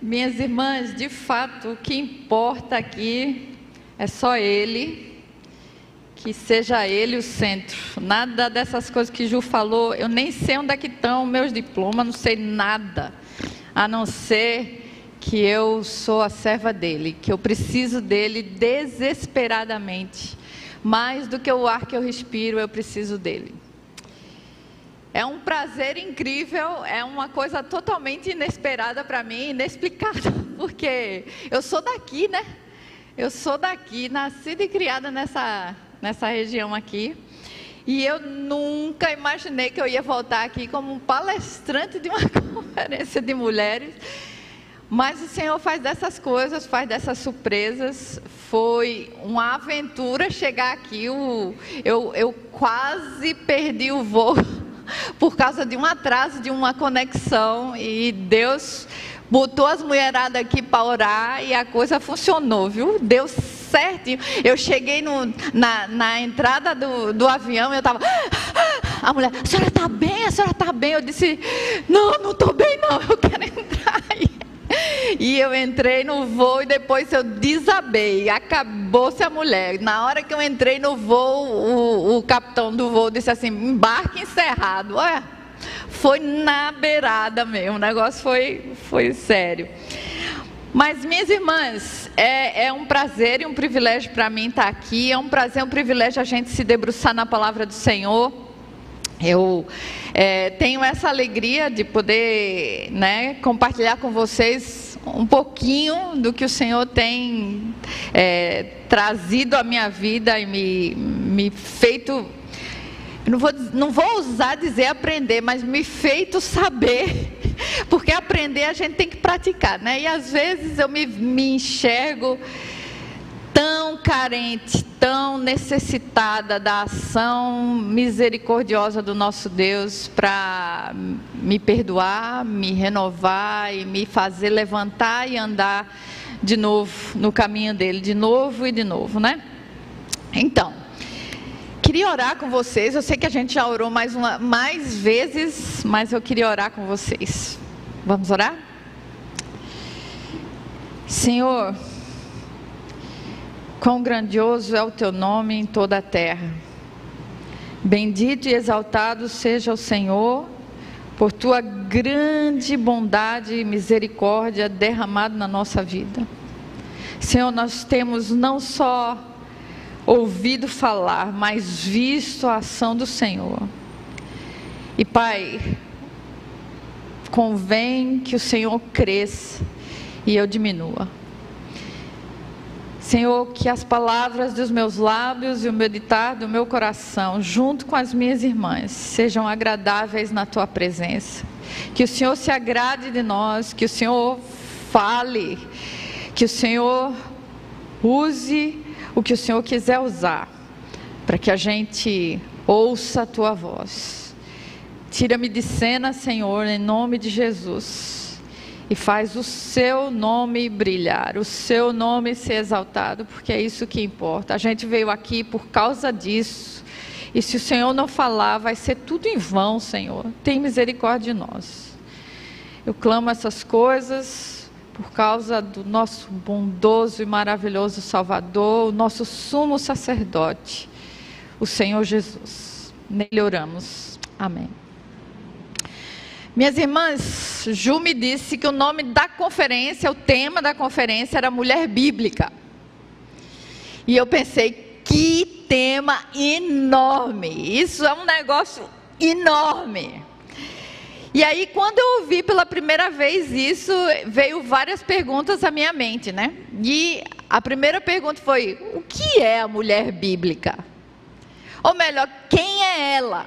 Minhas irmãs, de fato, o que importa aqui é só Ele, que seja Ele o centro. Nada dessas coisas que Ju falou, eu nem sei onde é que estão meus diplomas, não sei nada, a não ser que eu sou a serva dele, que eu preciso dele desesperadamente. Mais do que o ar que eu respiro, eu preciso dele. É um prazer incrível, é uma coisa totalmente inesperada para mim, inexplicável, porque eu sou daqui, né? Eu sou daqui, nascida e criada nessa, nessa região aqui. E eu nunca imaginei que eu ia voltar aqui como um palestrante de uma conferência de mulheres. Mas o Senhor faz dessas coisas, faz dessas surpresas. Foi uma aventura chegar aqui. Eu, eu, quase perdi o voo por causa de um atraso, de uma conexão, e Deus botou as mulheradas aqui para orar e a coisa funcionou, viu? Deu certinho. Eu cheguei no, na, na entrada do, do avião, eu estava. A mulher, a senhora está bem? A senhora está bem? Eu disse, não, não estou bem, não, eu quero entrar. eu entrei no voo e depois eu desabei. Acabou-se a mulher. Na hora que eu entrei no voo, o, o capitão do voo disse assim: embarque encerrado. Olha, foi na beirada mesmo. O negócio foi, foi sério. Mas, minhas irmãs, é, é um prazer e um privilégio para mim estar aqui. É um prazer e um privilégio a gente se debruçar na palavra do Senhor. Eu é, tenho essa alegria de poder né, compartilhar com vocês um pouquinho do que o Senhor tem é, trazido à minha vida e me, me feito. Não vou, não vou usar dizer aprender, mas me feito saber. Porque aprender a gente tem que praticar, né? E às vezes eu me, me enxergo tão carente, tão necessitada da ação misericordiosa do nosso Deus para me perdoar, me renovar e me fazer levantar e andar de novo no caminho dele, de novo e de novo, né? Então, queria orar com vocês. Eu sei que a gente já orou mais, uma, mais vezes, mas eu queria orar com vocês. Vamos orar? Senhor, Quão grandioso é o teu nome em toda a terra. Bendito e exaltado seja o Senhor, por tua grande bondade e misericórdia derramado na nossa vida. Senhor, nós temos não só ouvido falar, mas visto a ação do Senhor. E Pai, convém que o Senhor cresça e eu diminua. Senhor, que as palavras dos meus lábios e o meditar do meu coração, junto com as minhas irmãs, sejam agradáveis na tua presença. Que o Senhor se agrade de nós, que o Senhor fale, que o Senhor use o que o Senhor quiser usar, para que a gente ouça a tua voz. Tira-me de cena, Senhor, em nome de Jesus e faz o seu nome brilhar, o seu nome ser exaltado, porque é isso que importa. A gente veio aqui por causa disso. E se o Senhor não falar, vai ser tudo em vão, Senhor. Tem misericórdia de nós. Eu clamo essas coisas por causa do nosso bondoso e maravilhoso Salvador, o nosso sumo sacerdote, o Senhor Jesus. Nele oramos. Amém. Minhas irmãs, Ju me disse que o nome da conferência, o tema da conferência era Mulher Bíblica. E eu pensei, que tema enorme! Isso é um negócio enorme. E aí, quando eu ouvi pela primeira vez isso, veio várias perguntas à minha mente, né? E a primeira pergunta foi: o que é a mulher bíblica? Ou melhor, quem é ela?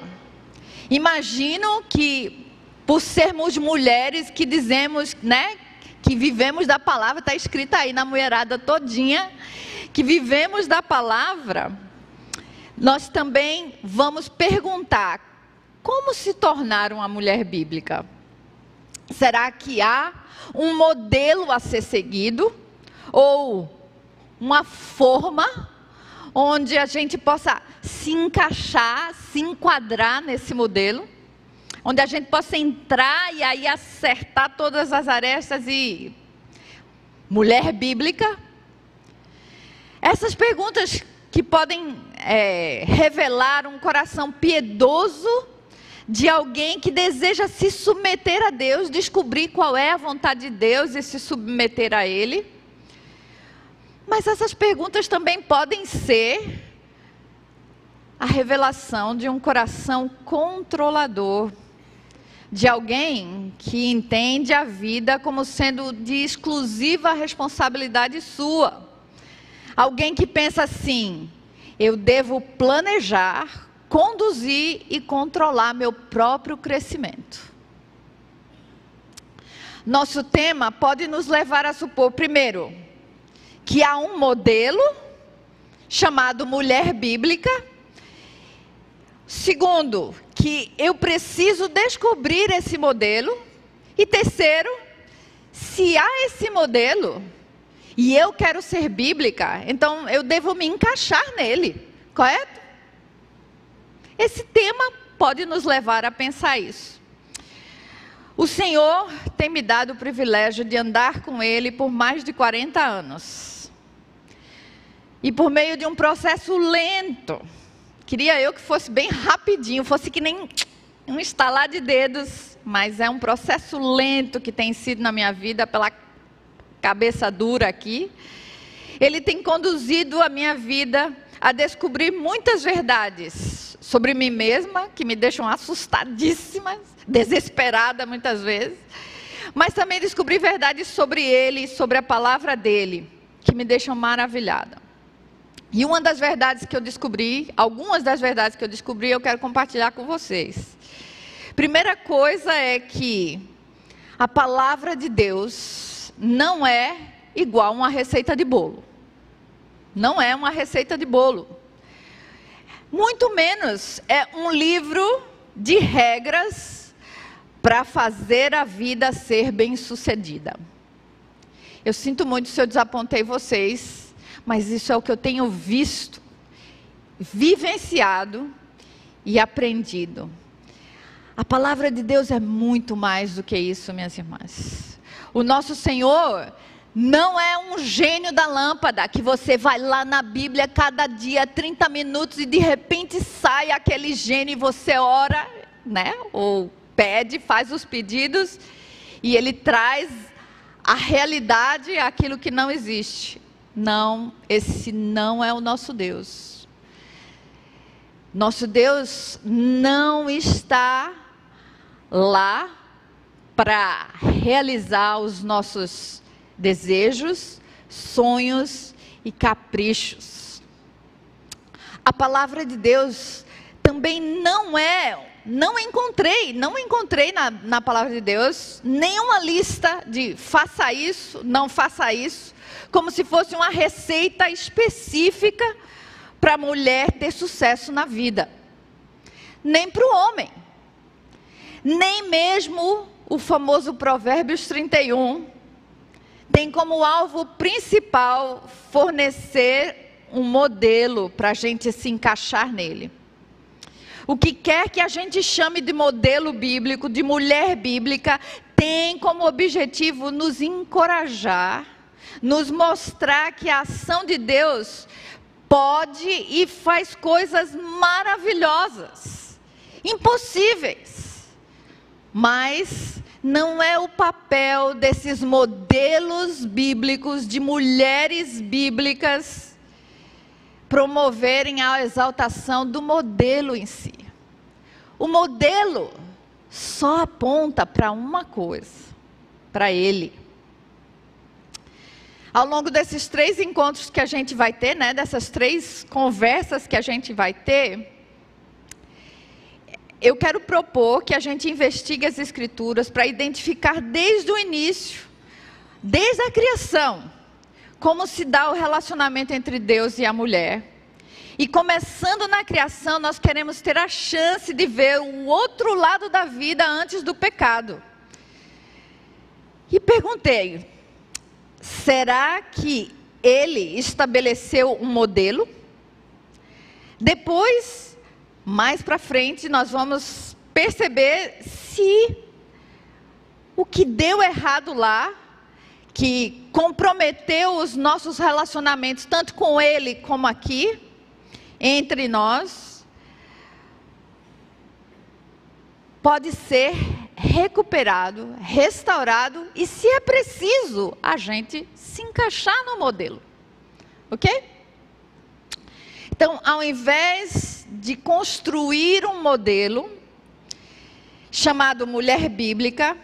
Imagino que por sermos mulheres que dizemos, né, que vivemos da palavra, está escrita aí na mulherada todinha, que vivemos da palavra, nós também vamos perguntar: como se tornar uma mulher bíblica? Será que há um modelo a ser seguido? Ou uma forma onde a gente possa se encaixar, se enquadrar nesse modelo? Onde a gente possa entrar e aí acertar todas as arestas e mulher bíblica? Essas perguntas que podem é, revelar um coração piedoso de alguém que deseja se submeter a Deus, descobrir qual é a vontade de Deus e se submeter a Ele. Mas essas perguntas também podem ser a revelação de um coração controlador, de alguém que entende a vida como sendo de exclusiva responsabilidade sua. Alguém que pensa assim: eu devo planejar, conduzir e controlar meu próprio crescimento. Nosso tema pode nos levar a supor, primeiro, que há um modelo chamado mulher bíblica. Segundo, que eu preciso descobrir esse modelo. E terceiro, se há esse modelo e eu quero ser bíblica, então eu devo me encaixar nele, correto? Esse tema pode nos levar a pensar isso. O Senhor tem me dado o privilégio de andar com Ele por mais de 40 anos. E por meio de um processo lento, queria eu que fosse bem rapidinho, fosse que nem um estalar de dedos, mas é um processo lento que tem sido na minha vida pela cabeça dura aqui. Ele tem conduzido a minha vida a descobrir muitas verdades sobre mim mesma, que me deixam assustadíssima, desesperada muitas vezes, mas também descobrir verdades sobre ele, sobre a palavra dele, que me deixam maravilhada. E uma das verdades que eu descobri, algumas das verdades que eu descobri, eu quero compartilhar com vocês. Primeira coisa é que a palavra de Deus não é igual uma receita de bolo. Não é uma receita de bolo. Muito menos é um livro de regras para fazer a vida ser bem-sucedida. Eu sinto muito se eu desapontei vocês, mas isso é o que eu tenho visto, vivenciado e aprendido. A palavra de Deus é muito mais do que isso, minhas irmãs. O nosso Senhor não é um gênio da lâmpada que você vai lá na Bíblia cada dia 30 minutos e de repente sai aquele gênio e você ora, né? Ou pede, faz os pedidos e ele traz a realidade aquilo que não existe. Não, esse não é o nosso Deus. Nosso Deus não está lá para realizar os nossos desejos, sonhos e caprichos. A palavra de Deus também não é, não encontrei, não encontrei na, na palavra de Deus nenhuma lista de faça isso, não faça isso como se fosse uma receita específica para a mulher ter sucesso na vida. Nem para o homem. Nem mesmo o famoso Provérbios 31 tem como alvo principal fornecer um modelo para a gente se encaixar nele. O que quer que a gente chame de modelo bíblico, de mulher bíblica, tem como objetivo nos encorajar nos mostrar que a ação de Deus pode e faz coisas maravilhosas, impossíveis. Mas não é o papel desses modelos bíblicos, de mulheres bíblicas, promoverem a exaltação do modelo em si. O modelo só aponta para uma coisa, para ele. Ao longo desses três encontros que a gente vai ter, né, dessas três conversas que a gente vai ter, eu quero propor que a gente investigue as Escrituras para identificar desde o início, desde a criação, como se dá o relacionamento entre Deus e a mulher. E começando na criação, nós queremos ter a chance de ver o outro lado da vida antes do pecado. E perguntei: será que ele estabeleceu um modelo? Depois, mais para frente, nós vamos perceber se o que deu errado lá, que comprometeu os nossos relacionamentos, tanto com Ele como aqui, entre nós, pode ser recuperado, restaurado e, se é preciso, a gente se encaixar no modelo. Ok? Então, ao invés de construir um modelo chamado mulher bíblica,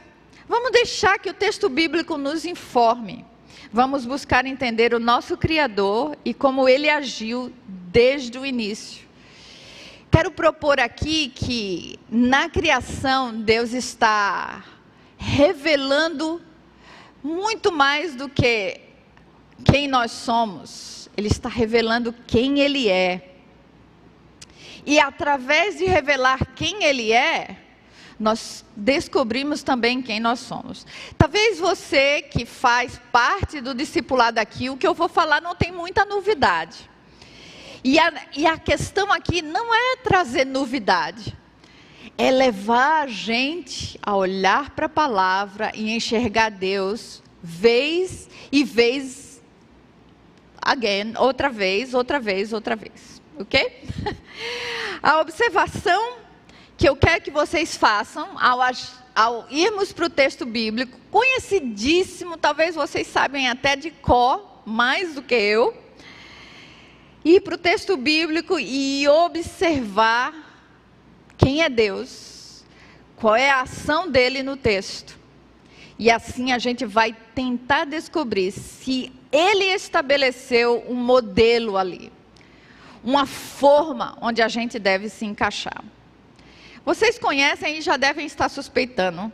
vamos deixar que o texto bíblico nos informe. Vamos buscar entender o nosso Criador e como ele agiu desde o início. Quero propor aqui que na criação Deus está revelando muito mais do que quem nós somos, Ele está revelando quem Ele é. E através de revelar quem Ele é, nós descobrimos também quem nós somos. Talvez você que faz parte do discipulado aqui, o que eu vou falar não tem muita novidade. E a, e a questão aqui não é trazer novidade, é levar a gente a olhar para a palavra e enxergar Deus vez e vez again, outra vez, outra vez, outra vez. Ok? A observação que eu quero que vocês façam ao, ao irmos para o texto bíblico, conhecidíssimo, talvez vocês sabem até de cor, mais do que eu ir para o texto bíblico e observar quem é Deus, qual é a ação dele no texto. E assim a gente vai tentar descobrir se ele estabeleceu um modelo ali, uma forma onde a gente deve se encaixar. Vocês conhecem e já devem estar suspeitando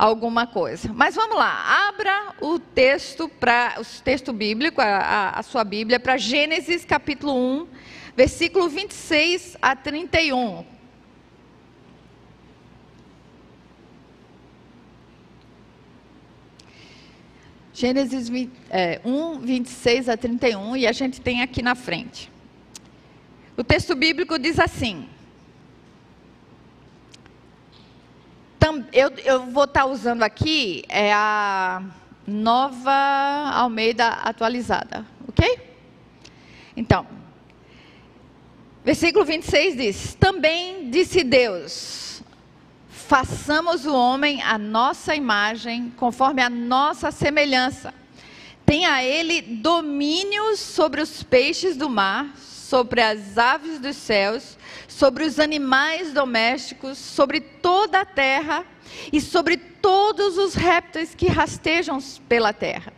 alguma coisa. Mas vamos lá, abra o texto para o texto bíblico, a, a sua Bíblia, para Gênesis capítulo 1, versículo 26 a 31. Gênesis 20, é, 1, 26 a 31, e a gente tem aqui na frente. O texto bíblico diz assim: eu, eu vou estar tá usando aqui é a nova Almeida atualizada, ok? Então, versículo 26 diz: Também disse Deus: façamos o homem a nossa imagem, conforme a nossa semelhança. Tenha ele domínio sobre os peixes do mar, sobre as aves dos céus, sobre os animais domésticos, sobre toda a terra e sobre todos os répteis que rastejam pela terra.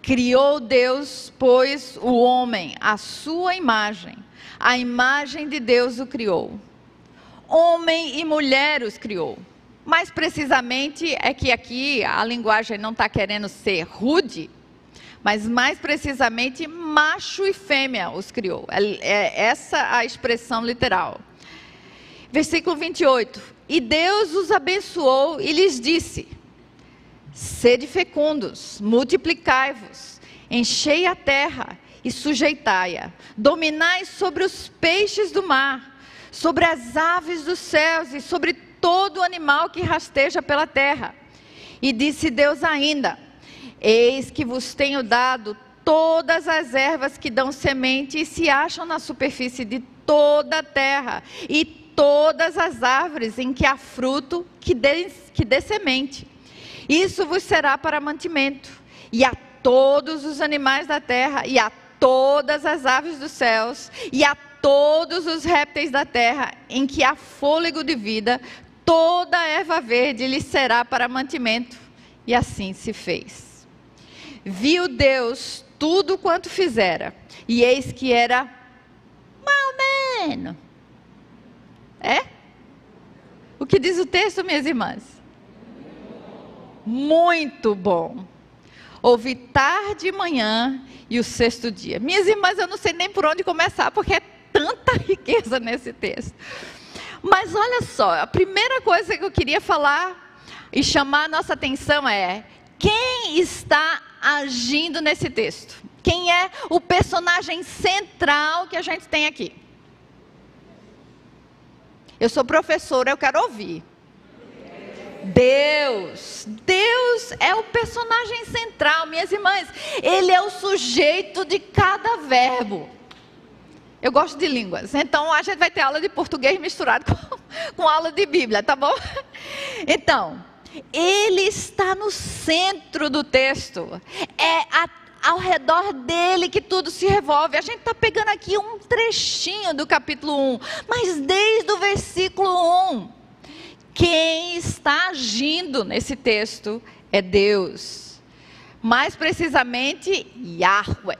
Criou Deus, pois, o homem, à sua imagem, a imagem de Deus o criou. Homem e mulher os criou. Mais precisamente é que aqui a linguagem não está querendo ser rude, mas mais precisamente macho e fêmea os criou. É, é essa a expressão literal. Versículo 28. E Deus os abençoou e lhes disse: Sede fecundos, multiplicai-vos, enchei a terra e sujeitai-a, dominai sobre os peixes do mar, sobre as aves dos céus e sobre todo animal que rasteja pela terra. E disse Deus ainda: Eis que vos tenho dado todas as ervas que dão semente e se acham na superfície de toda a terra, e todas as árvores em que há fruto que dê, que dê semente. Isso vos será para mantimento, e a todos os animais da terra, e a todas as aves dos céus, e a todos os répteis da terra, em que há fôlego de vida, toda erva verde lhe será para mantimento. E assim se fez. Viu Deus tudo quanto fizera, e eis que era mal menos. É? O que diz o texto, minhas irmãs? Muito bom. Ouvi tarde e manhã e o sexto dia. Minhas irmãs, eu não sei nem por onde começar, porque é tanta riqueza nesse texto. Mas olha só, a primeira coisa que eu queria falar e chamar a nossa atenção é: quem está agindo nesse texto? Quem é o personagem central que a gente tem aqui? Eu sou professora, eu quero ouvir. Deus. Deus é o personagem central, minhas irmãs. Ele é o sujeito de cada verbo. Eu gosto de línguas, então a gente vai ter aula de português misturado com, com aula de Bíblia, tá bom? Então, ele está no centro do texto. É a, ao redor dele que tudo se revolve. A gente está pegando aqui um trechinho do capítulo 1, mas desde o versículo 1, quem está agindo nesse texto é Deus. Mais precisamente, Yahweh.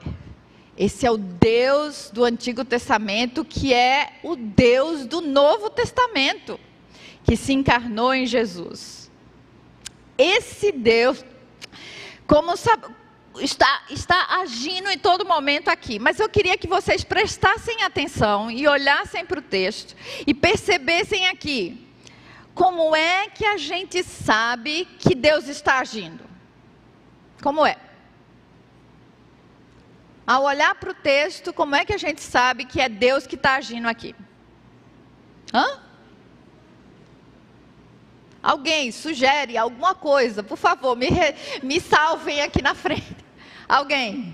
Esse é o Deus do Antigo Testamento, que é o Deus do Novo Testamento, que se encarnou em Jesus. Esse Deus, como sabe, está, está agindo em todo momento aqui. Mas eu queria que vocês prestassem atenção e olhassem para o texto e percebessem aqui como é que a gente sabe que Deus está agindo. Como é? Ao olhar para o texto, como é que a gente sabe que é Deus que está agindo aqui? Hã? Alguém sugere alguma coisa, por favor, me, me salvem aqui na frente. Alguém?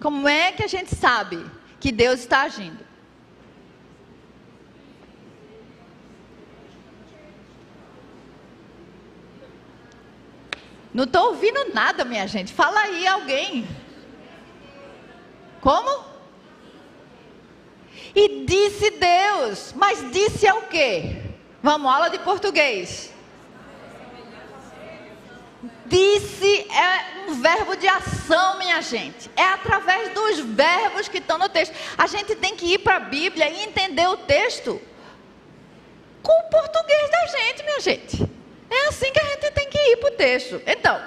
Como é que a gente sabe que Deus está agindo? Não estou ouvindo nada, minha gente. Fala aí, alguém. Como? E disse Deus, mas disse é o quê? Vamos, aula de português. Disse é um verbo de ação, minha gente. É através dos verbos que estão no texto. A gente tem que ir para a Bíblia e entender o texto com o português da gente, minha gente. É assim que a gente tem que ir para o texto. Então,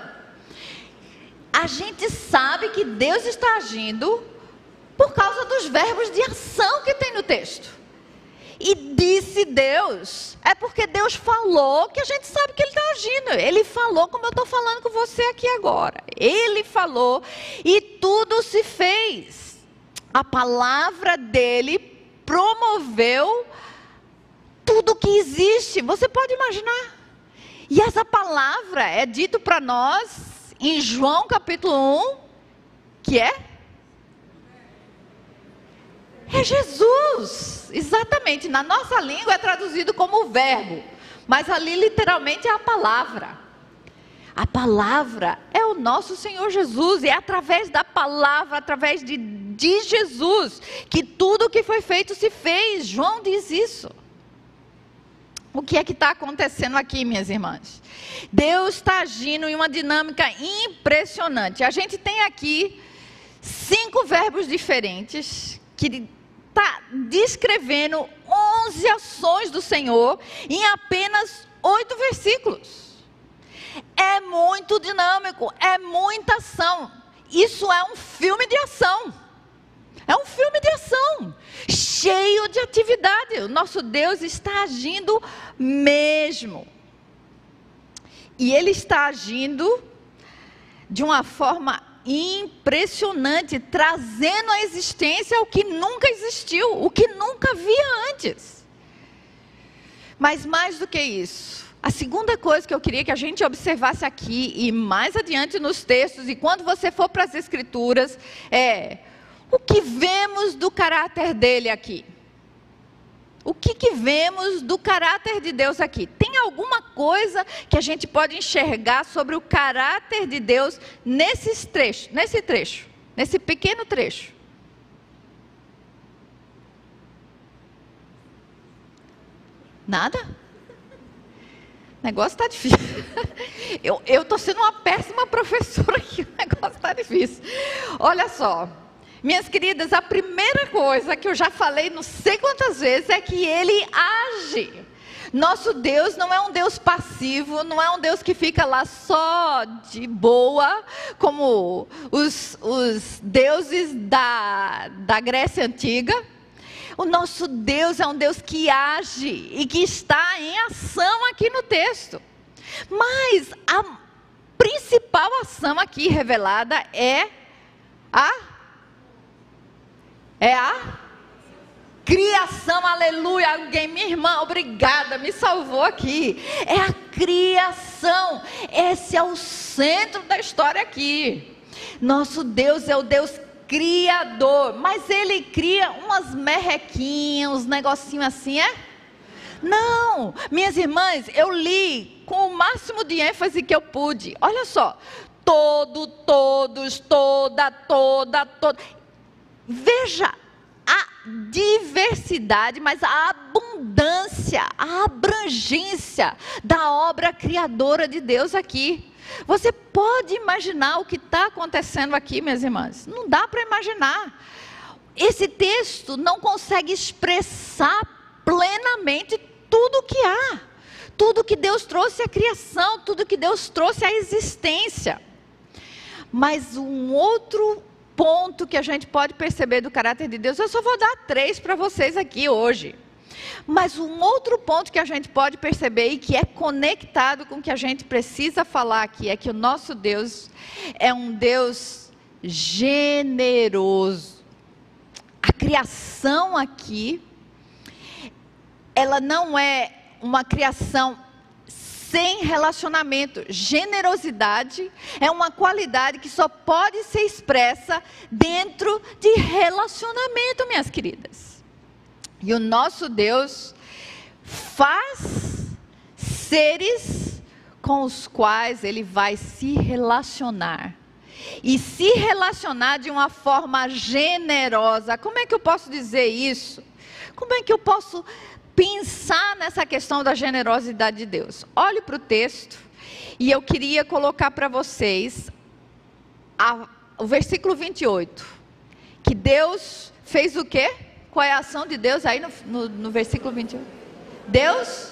a gente sabe que Deus está agindo por causa dos verbos de ação que tem no texto. E disse Deus, é porque Deus falou que a gente sabe que Ele está agindo. Ele falou como eu estou falando com você aqui agora. Ele falou e tudo se fez. A palavra dele promoveu tudo que existe. Você pode imaginar. E essa palavra é dito para nós em João capítulo 1, que é é Jesus, exatamente. Na nossa língua é traduzido como verbo, mas ali literalmente é a palavra. A palavra é o nosso Senhor Jesus, e é através da palavra, através de, de Jesus, que tudo que foi feito se fez. João diz isso. O que é que está acontecendo aqui, minhas irmãs? Deus está agindo em uma dinâmica impressionante. A gente tem aqui cinco verbos diferentes que está descrevendo 11 ações do Senhor em apenas oito versículos. É muito dinâmico, é muita ação. Isso é um filme de ação. É um filme de ação, cheio de atividade. O nosso Deus está agindo mesmo. E Ele está agindo de uma forma impressionante, trazendo à existência o que nunca existiu, o que nunca havia antes. Mas mais do que isso, a segunda coisa que eu queria que a gente observasse aqui e mais adiante nos textos e quando você for para as escrituras é o que vemos do caráter dele aqui. O que, que vemos do caráter de Deus aqui? Tem alguma coisa que a gente pode enxergar sobre o caráter de Deus nesses trechos, nesse trecho, nesse pequeno trecho? Nada? O negócio está difícil. Eu estou sendo uma péssima professora aqui, o negócio está difícil. Olha só. Minhas queridas, a primeira coisa que eu já falei não sei quantas vezes é que ele age. Nosso Deus não é um Deus passivo, não é um Deus que fica lá só de boa, como os, os deuses da, da Grécia Antiga. O nosso Deus é um Deus que age e que está em ação aqui no texto. Mas a principal ação aqui revelada é a é a criação, aleluia. Alguém, minha irmã, obrigada, me salvou aqui. É a criação. Esse é o centro da história aqui. Nosso Deus é o Deus criador, mas ele cria umas merrequinhas, uns negocinhos assim, é? Não, minhas irmãs, eu li com o máximo de ênfase que eu pude. Olha só, todo, todos, toda, toda, toda. Veja a diversidade, mas a abundância, a abrangência da obra criadora de Deus aqui. Você pode imaginar o que está acontecendo aqui, minhas irmãs? Não dá para imaginar. Esse texto não consegue expressar plenamente tudo o que há, tudo que Deus trouxe à criação, tudo que Deus trouxe à existência. Mas um outro ponto que a gente pode perceber do caráter de Deus, eu só vou dar três para vocês aqui hoje. Mas um outro ponto que a gente pode perceber e que é conectado com o que a gente precisa falar aqui é que o nosso Deus é um Deus generoso. A criação aqui, ela não é uma criação sem relacionamento. Generosidade é uma qualidade que só pode ser expressa dentro de relacionamento, minhas queridas. E o nosso Deus faz seres com os quais ele vai se relacionar. E se relacionar de uma forma generosa. Como é que eu posso dizer isso? Como é que eu posso pensar nessa questão da generosidade de Deus. Olhe para o texto e eu queria colocar para vocês a, o versículo 28. Que Deus fez o quê? Qual é a ação de Deus aí no, no, no versículo 28? Deus?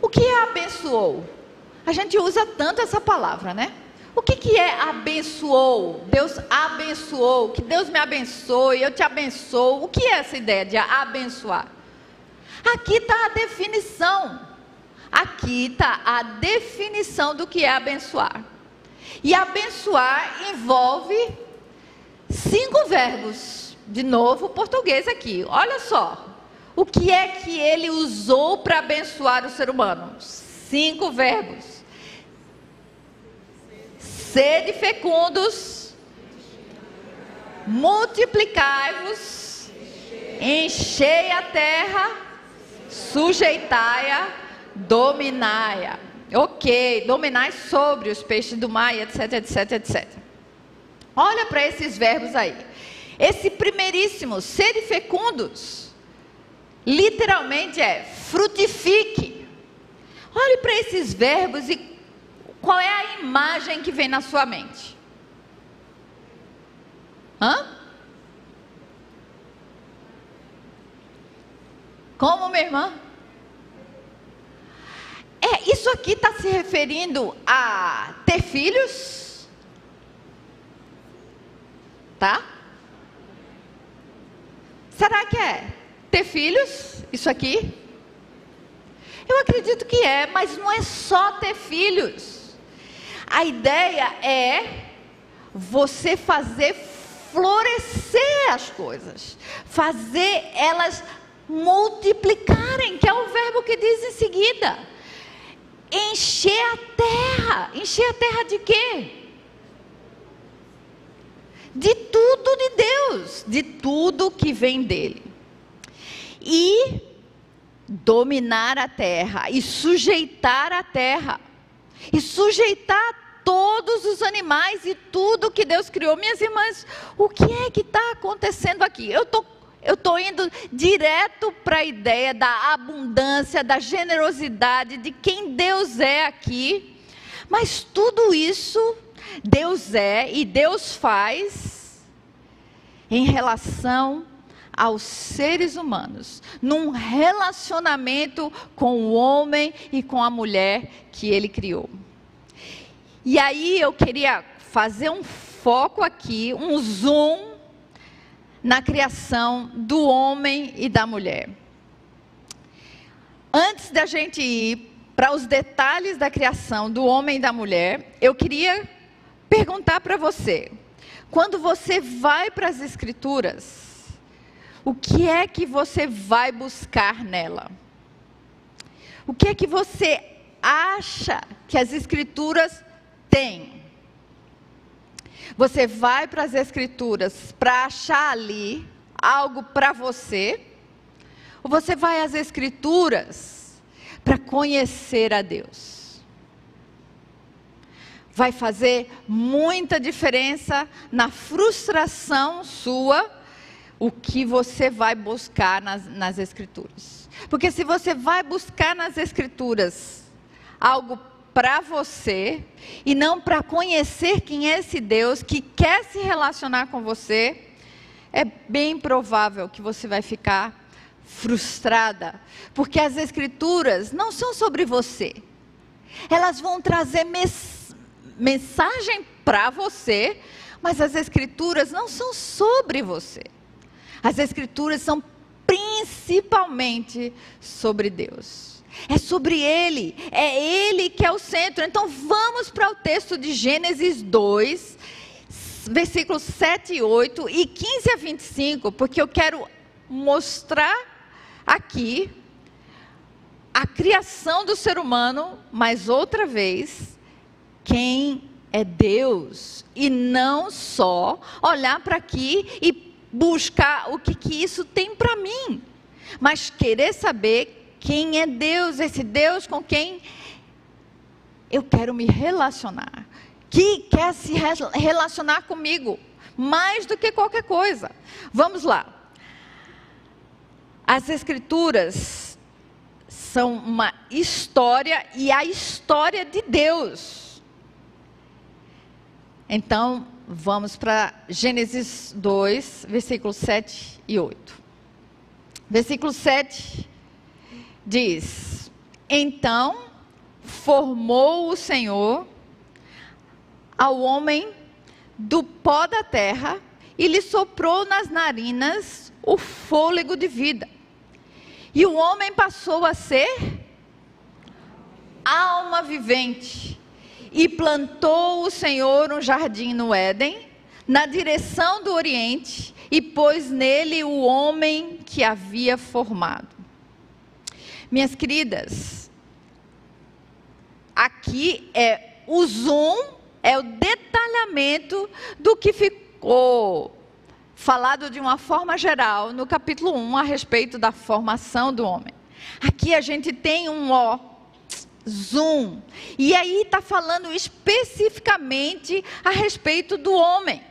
O que é abençoou? A gente usa tanto essa palavra, né? O que, que é abençoou? Deus abençoou, que Deus me abençoe, eu te abençoo. O que é essa ideia de abençoar? Aqui está a definição. Aqui está a definição do que é abençoar. E abençoar envolve cinco verbos. De novo, português aqui. Olha só. O que é que ele usou para abençoar o ser humano? Cinco verbos. Sede fecundos, multiplicai-vos, enchei a terra sujeitai-a, dominai-a. Ok, dominai sobre os peixes do mar, etc, etc, etc. Olha para esses verbos aí. Esse primeiríssimo, sede fecundos, literalmente é frutifique. Olhe para esses verbos e qual é a imagem que vem na sua mente? Hã? Como, minha irmã? É, isso aqui está se referindo a ter filhos? Tá? Será que é ter filhos? Isso aqui? Eu acredito que é, mas não é só ter filhos. A ideia é você fazer florescer as coisas, fazer elas multiplicarem, que é o verbo que diz em seguida. Encher a terra. Encher a terra de quê? De tudo de Deus, de tudo que vem dele. E dominar a terra, e sujeitar a terra, e sujeitar todos os animais e tudo que Deus criou. Minhas irmãs, o que é que está acontecendo aqui? Eu estou eu estou indo direto para a ideia da abundância, da generosidade, de quem Deus é aqui. Mas tudo isso Deus é e Deus faz em relação aos seres humanos, num relacionamento com o homem e com a mulher que ele criou. E aí eu queria fazer um foco aqui, um zoom na criação do homem e da mulher. Antes da gente ir para os detalhes da criação do homem e da mulher, eu queria perguntar para você: quando você vai para as Escrituras, o que é que você vai buscar nela? O que é que você acha que as Escrituras têm? Você vai para as Escrituras para achar ali algo para você? Ou você vai às Escrituras para conhecer a Deus? Vai fazer muita diferença na frustração sua o que você vai buscar nas, nas Escrituras. Porque se você vai buscar nas Escrituras algo para você e não para conhecer quem é esse Deus que quer se relacionar com você, é bem provável que você vai ficar frustrada, porque as Escrituras não são sobre você, elas vão trazer mens mensagem para você, mas as Escrituras não são sobre você. As Escrituras são principalmente sobre Deus. É sobre Ele, é Ele que é o centro. Então vamos para o texto de Gênesis 2, versículos 7 e 8 e 15 a 25, porque eu quero mostrar aqui a criação do ser humano, mas outra vez, quem é Deus, e não só olhar para aqui e buscar o que, que isso tem para mim, mas querer saber quem é Deus, esse Deus com quem eu quero me relacionar, que quer se relacionar comigo mais do que qualquer coisa. Vamos lá. As Escrituras são uma história e a história de Deus. Então, Vamos para Gênesis 2, versículos 7 e 8. Versículo 7 diz: Então formou o Senhor ao homem do pó da terra e lhe soprou nas narinas o fôlego de vida. E o homem passou a ser alma vivente. E plantou o Senhor um jardim no Éden, na direção do Oriente, e pôs nele o homem que havia formado. Minhas queridas, aqui é o zoom, é o detalhamento do que ficou falado de uma forma geral no capítulo 1 a respeito da formação do homem. Aqui a gente tem um ó zoom. E aí está falando especificamente a respeito do homem.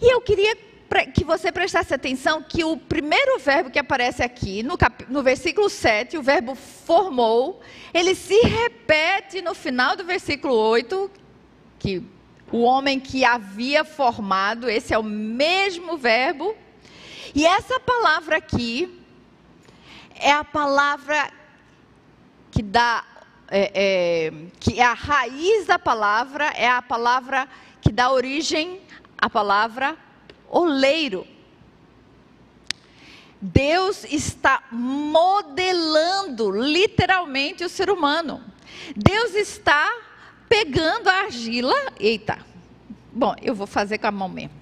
E eu queria que você prestasse atenção que o primeiro verbo que aparece aqui, no, cap... no versículo 7, o verbo formou, ele se repete no final do versículo 8, que o homem que havia formado, esse é o mesmo verbo. E essa palavra aqui é a palavra que dá, é, é, que é a raiz da palavra, é a palavra que dá origem à palavra oleiro. Deus está modelando literalmente o ser humano. Deus está pegando a argila, eita, bom, eu vou fazer com a mão mesmo.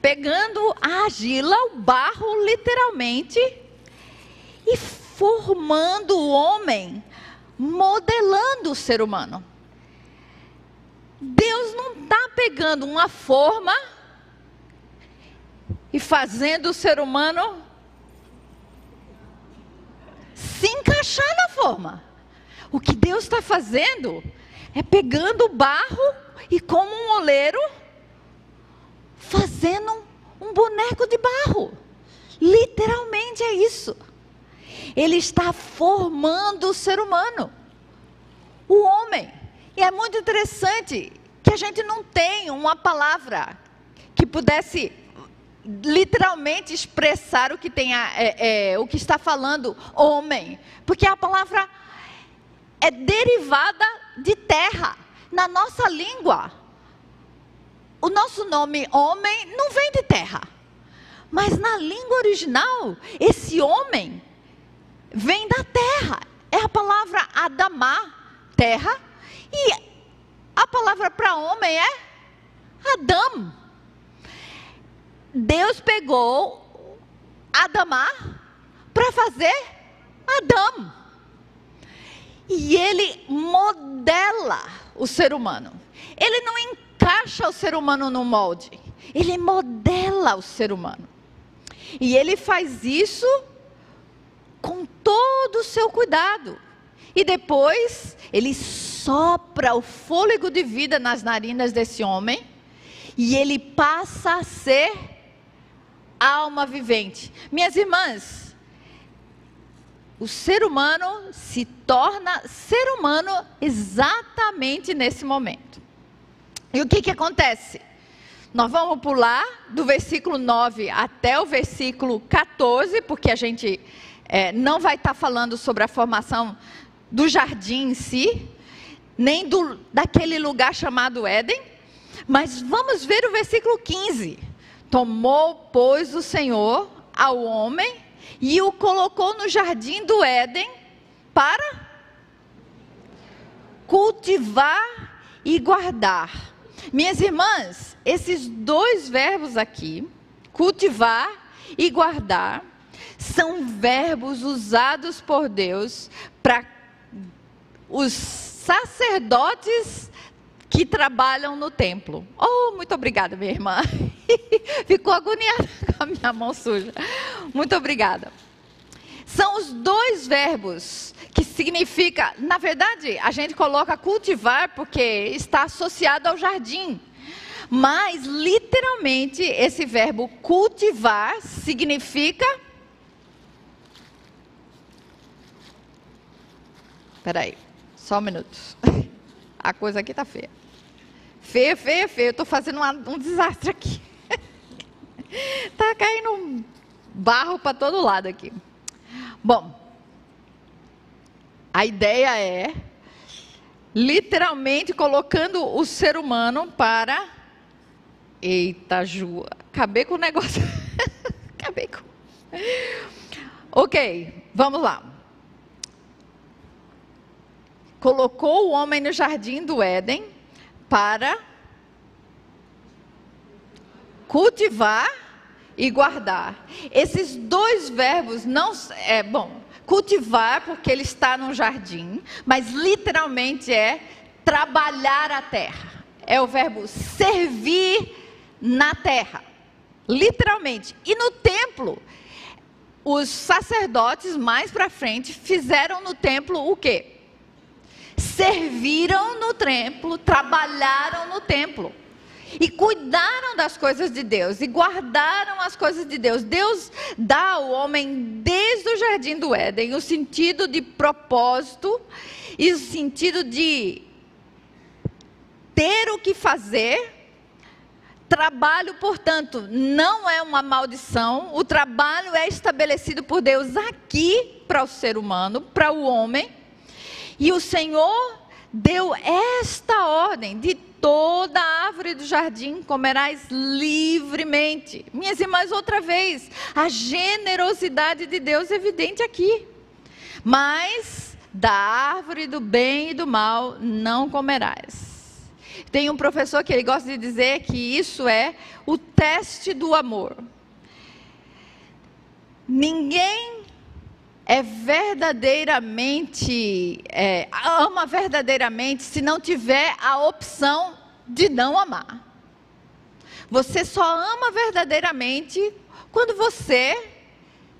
Pegando a argila, o barro, literalmente, e formando o homem, modelando o ser humano. Deus não está pegando uma forma e fazendo o ser humano se encaixar na forma. O que Deus está fazendo é pegando o barro e, como um oleiro, fazendo um boneco de barro. Literalmente é isso. Ele está formando o ser humano, o homem. E é muito interessante que a gente não tem uma palavra que pudesse literalmente expressar o que tem a, é, é, o que está falando homem, porque a palavra é derivada de terra. Na nossa língua, o nosso nome homem não vem de terra, mas na língua original, esse homem vem da terra. É a palavra Adamá, terra. E a palavra para homem é Adão. Deus pegou Adamar para fazer Adão. E ele modela o ser humano. Ele não encaixa o ser humano no molde. Ele modela o ser humano. E ele faz isso com todo o seu cuidado. E depois ele sopra o fôlego de vida nas narinas desse homem e ele passa a ser alma vivente. Minhas irmãs, o ser humano se torna ser humano exatamente nesse momento. E o que, que acontece? Nós vamos pular do versículo 9 até o versículo 14, porque a gente é, não vai estar falando sobre a formação do jardim em si, nem do, daquele lugar chamado Éden, mas vamos ver o versículo 15. Tomou, pois, o Senhor ao homem e o colocou no jardim do Éden para cultivar e guardar. Minhas irmãs, esses dois verbos aqui, cultivar e guardar, são verbos usados por Deus para os sacerdotes que trabalham no templo. Oh, muito obrigada, minha irmã. Ficou agoniada com a minha mão suja. Muito obrigada. São os dois verbos que significa, na verdade, a gente coloca cultivar porque está associado ao jardim. Mas literalmente esse verbo cultivar significa Espera aí, só um minuto. A coisa aqui tá feia. Feia, feia, feia. Eu estou fazendo uma, um desastre aqui. tá caindo barro para todo lado aqui. Bom, a ideia é literalmente colocando o ser humano para. Eita, Ju, acabei com o negócio. acabei com. Ok, vamos lá colocou o homem no jardim do Éden para cultivar e guardar. Esses dois verbos não é bom. Cultivar porque ele está no jardim, mas literalmente é trabalhar a terra. É o verbo servir na terra. Literalmente. E no templo, os sacerdotes mais para frente fizeram no templo o quê? Serviram no templo, trabalharam no templo. E cuidaram das coisas de Deus, e guardaram as coisas de Deus. Deus dá ao homem, desde o jardim do Éden, o sentido de propósito e o sentido de ter o que fazer. Trabalho, portanto, não é uma maldição, o trabalho é estabelecido por Deus aqui para o ser humano, para o homem e o Senhor deu esta ordem: de toda árvore do jardim comerás livremente. Minhas irmãs, outra vez, a generosidade de Deus é evidente aqui. Mas da árvore do bem e do mal não comerás. Tem um professor que ele gosta de dizer que isso é o teste do amor. Ninguém é verdadeiramente, é, ama verdadeiramente se não tiver a opção de não amar. Você só ama verdadeiramente quando você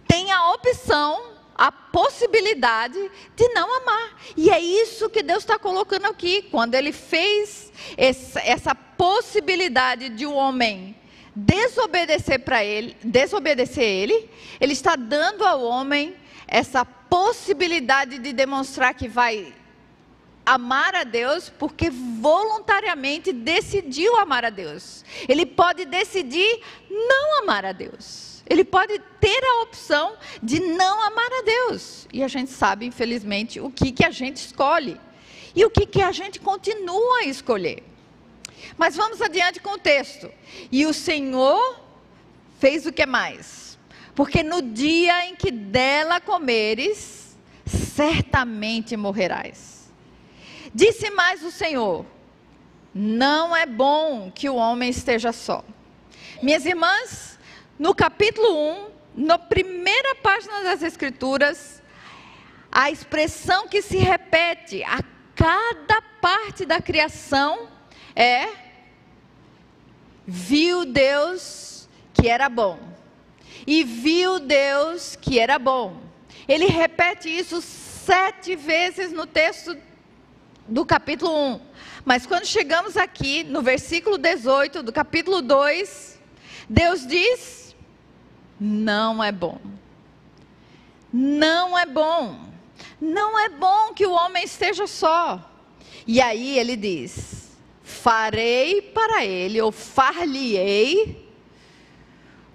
tem a opção, a possibilidade de não amar. E é isso que Deus está colocando aqui. Quando Ele fez essa, possibilidade de um homem desobedecer para Ele, desobedecer Ele, Ele está dando ao homem essa possibilidade de demonstrar que vai amar a Deus porque voluntariamente decidiu amar a Deus. Ele pode decidir não amar a Deus. Ele pode ter a opção de não amar a Deus. E a gente sabe, infelizmente, o que, que a gente escolhe. E o que, que a gente continua a escolher. Mas vamos adiante com o texto. E o Senhor fez o que mais? Porque no dia em que dela comeres, certamente morrerás. Disse mais o Senhor: Não é bom que o homem esteja só. Minhas irmãs, no capítulo 1, na primeira página das Escrituras, a expressão que se repete a cada parte da criação é: viu Deus que era bom. E viu Deus que era bom. Ele repete isso sete vezes no texto do capítulo 1. Mas quando chegamos aqui no versículo 18 do capítulo 2, Deus diz: não é bom. Não é bom. Não é bom que o homem esteja só. E aí ele diz: farei para ele, ou far-lhe-ei,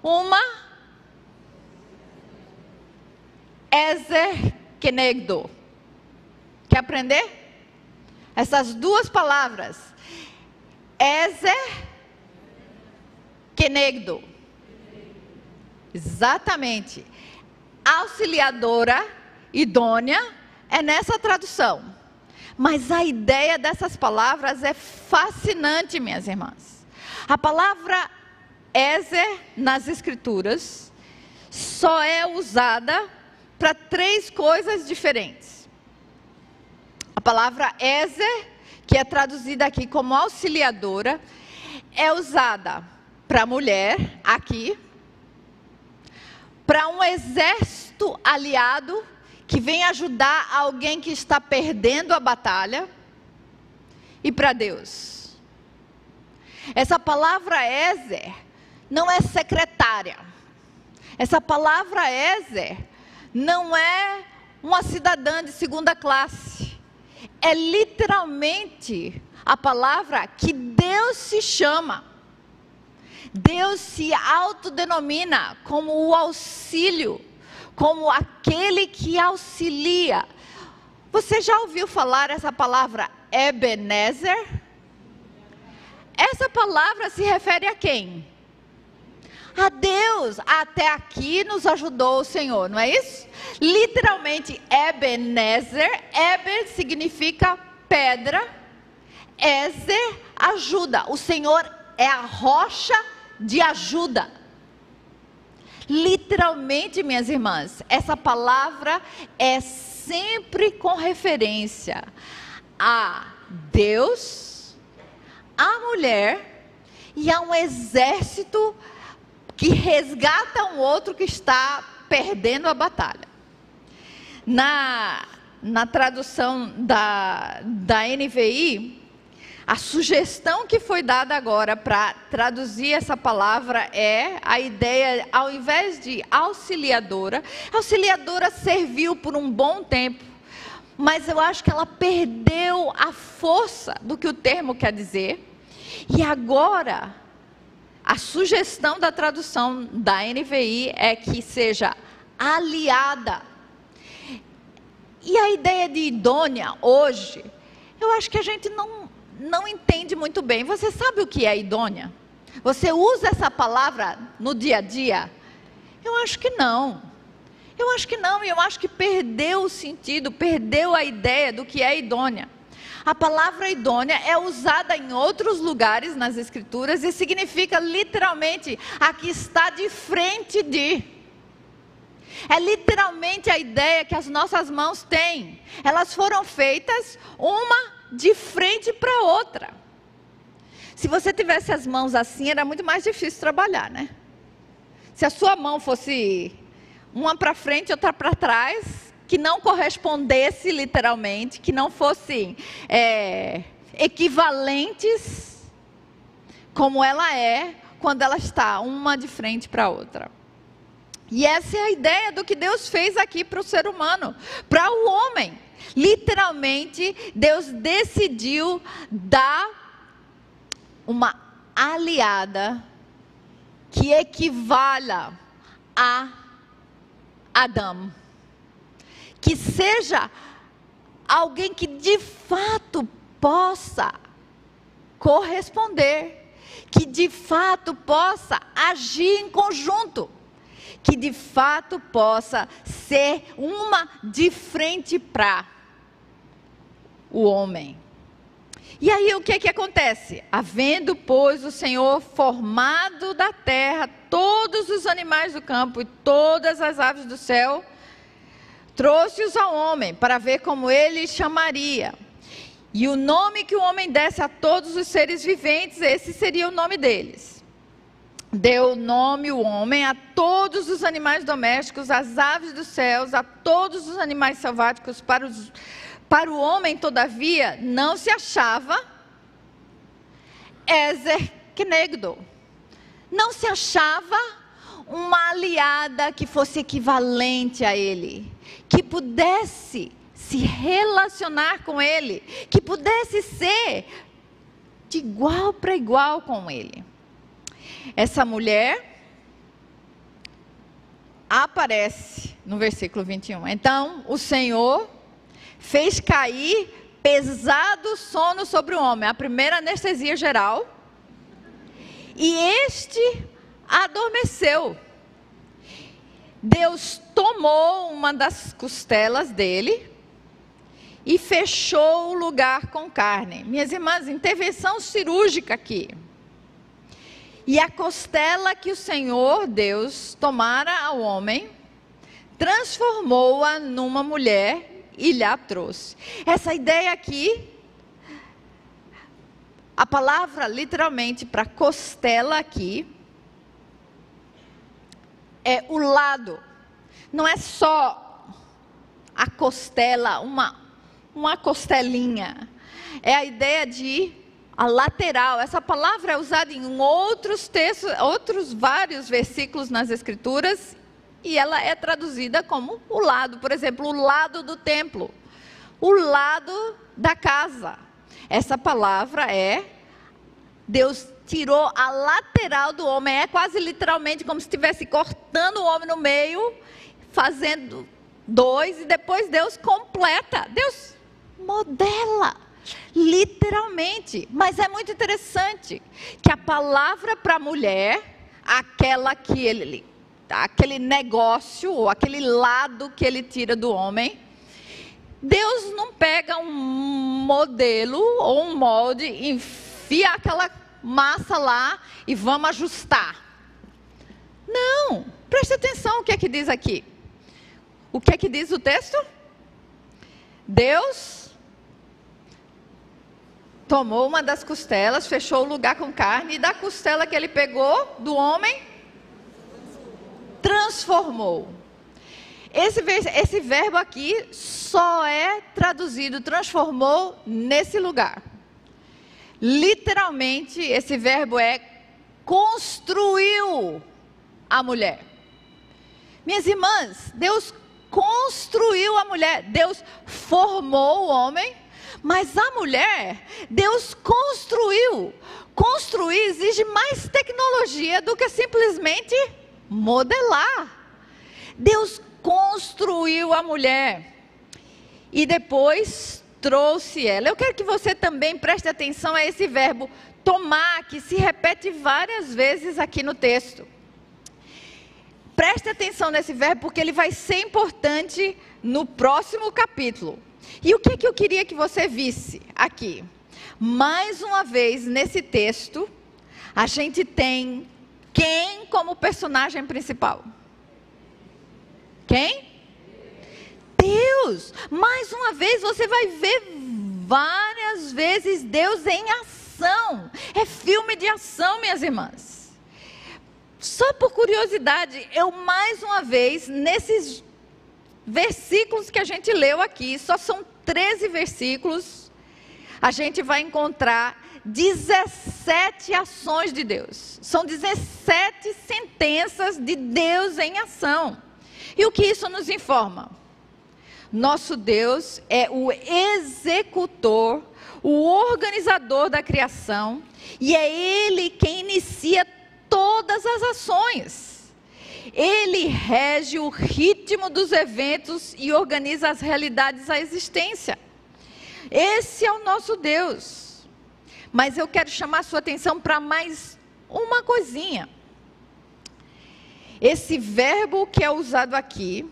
uma Ezer Kenegdo. Quer aprender? Essas duas palavras. Ezer Kenegdo. Exatamente. Auxiliadora idônea é nessa tradução. Mas a ideia dessas palavras é fascinante, minhas irmãs. A palavra Ezer nas Escrituras só é usada para três coisas diferentes. A palavra Ezer, que é traduzida aqui como auxiliadora, é usada para mulher, aqui, para um exército aliado que vem ajudar alguém que está perdendo a batalha e para Deus. Essa palavra Ezer não é secretária. Essa palavra Ezer não é uma cidadã de segunda classe. É literalmente a palavra que Deus se chama. Deus se autodenomina como o auxílio como aquele que auxilia. Você já ouviu falar essa palavra Ebenezer? Essa palavra se refere a quem? A Deus. Até aqui nos ajudou o Senhor, não é isso? Literalmente, Ebenezer. Eben significa pedra. Ezer, ajuda. O Senhor é a rocha de ajuda. Literalmente, minhas irmãs, essa palavra é sempre com referência a Deus, a mulher e a um exército que resgata um outro que está perdendo a batalha. Na, na tradução da, da NVI, a sugestão que foi dada agora para traduzir essa palavra é a ideia, ao invés de auxiliadora, auxiliadora serviu por um bom tempo, mas eu acho que ela perdeu a força do que o termo quer dizer. E agora, a sugestão da tradução da NVI é que seja aliada. E a ideia de idônea hoje, eu acho que a gente não não entende muito bem. Você sabe o que é idônea? Você usa essa palavra no dia a dia? Eu acho que não. Eu acho que não, e eu acho que perdeu o sentido, perdeu a ideia do que é idônea. A palavra idônea é usada em outros lugares nas Escrituras e significa literalmente a que está de frente de. É literalmente a ideia que as nossas mãos têm. Elas foram feitas uma de frente para outra. Se você tivesse as mãos assim, era muito mais difícil trabalhar, né? Se a sua mão fosse uma para frente e outra para trás, que não correspondesse literalmente, que não fossem é, equivalentes, como ela é quando ela está uma de frente para a outra. E essa é a ideia do que Deus fez aqui para o ser humano, para o homem. Literalmente, Deus decidiu dar uma aliada que equivala a Adão. Que seja alguém que de fato possa corresponder, que de fato possa agir em conjunto que de fato possa ser uma de frente para o homem. E aí o que é que acontece? Havendo, pois, o Senhor formado da terra todos os animais do campo e todas as aves do céu, trouxe-os ao homem para ver como ele chamaria. E o nome que o homem desse a todos os seres viventes, esse seria o nome deles. Deu nome o homem a todos os animais domésticos, às aves dos céus, a todos os animais selváticos, para os para o homem, todavia, não se achava Ezer Knegdo. Não se achava uma aliada que fosse equivalente a ele, que pudesse se relacionar com ele, que pudesse ser de igual para igual com ele. Essa mulher aparece no versículo 21. Então, o Senhor fez cair pesado sono sobre o homem, a primeira anestesia geral, e este adormeceu. Deus tomou uma das costelas dele e fechou o lugar com carne. Minhas irmãs, intervenção cirúrgica aqui. E a costela que o Senhor Deus tomara ao homem, transformou-a numa mulher e lhe trouxe. Essa ideia aqui, a palavra literalmente para costela aqui, é o lado. Não é só a costela, uma, uma costelinha. É a ideia de a lateral. Essa palavra é usada em outros textos, outros vários versículos nas Escrituras e ela é traduzida como o lado, por exemplo, o lado do templo, o lado da casa. Essa palavra é Deus tirou a lateral do homem, é quase literalmente como se estivesse cortando o homem no meio, fazendo dois e depois Deus completa. Deus modela literalmente. Mas é muito interessante que a palavra para mulher, aquela que ele aquele negócio, ou aquele lado que ele tira do homem. Deus não pega um modelo ou um molde, enfia aquela massa lá e vamos ajustar. Não, preste atenção o que é que diz aqui. O que é que diz o texto? Deus tomou uma das costelas, fechou o lugar com carne, e da costela que ele pegou do homem, transformou. Esse, esse verbo aqui só é traduzido transformou nesse lugar. Literalmente, esse verbo é construiu a mulher. Minhas irmãs, Deus construiu a mulher, Deus formou o homem, mas a mulher, Deus construiu. Construir exige mais tecnologia do que simplesmente modelar. Deus construiu a mulher e depois trouxe ela. Eu quero que você também preste atenção a esse verbo tomar, que se repete várias vezes aqui no texto. Preste atenção nesse verbo, porque ele vai ser importante no próximo capítulo. E o que, que eu queria que você visse aqui? Mais uma vez, nesse texto, a gente tem quem como personagem principal? Quem? Deus. Mais uma vez você vai ver várias vezes Deus em ação. É filme de ação, minhas irmãs. Só por curiosidade, eu mais uma vez, nesses versículos que a gente leu aqui, só são 13 versículos, a gente vai encontrar 17 ações de Deus. São 17 sentenças de Deus em ação. E o que isso nos informa? Nosso Deus é o executor, o organizador da criação, e é Ele quem inicia todas as ações. Ele rege o ritmo dos eventos e organiza as realidades à existência. Esse é o nosso Deus. Mas eu quero chamar a sua atenção para mais uma coisinha. Esse verbo que é usado aqui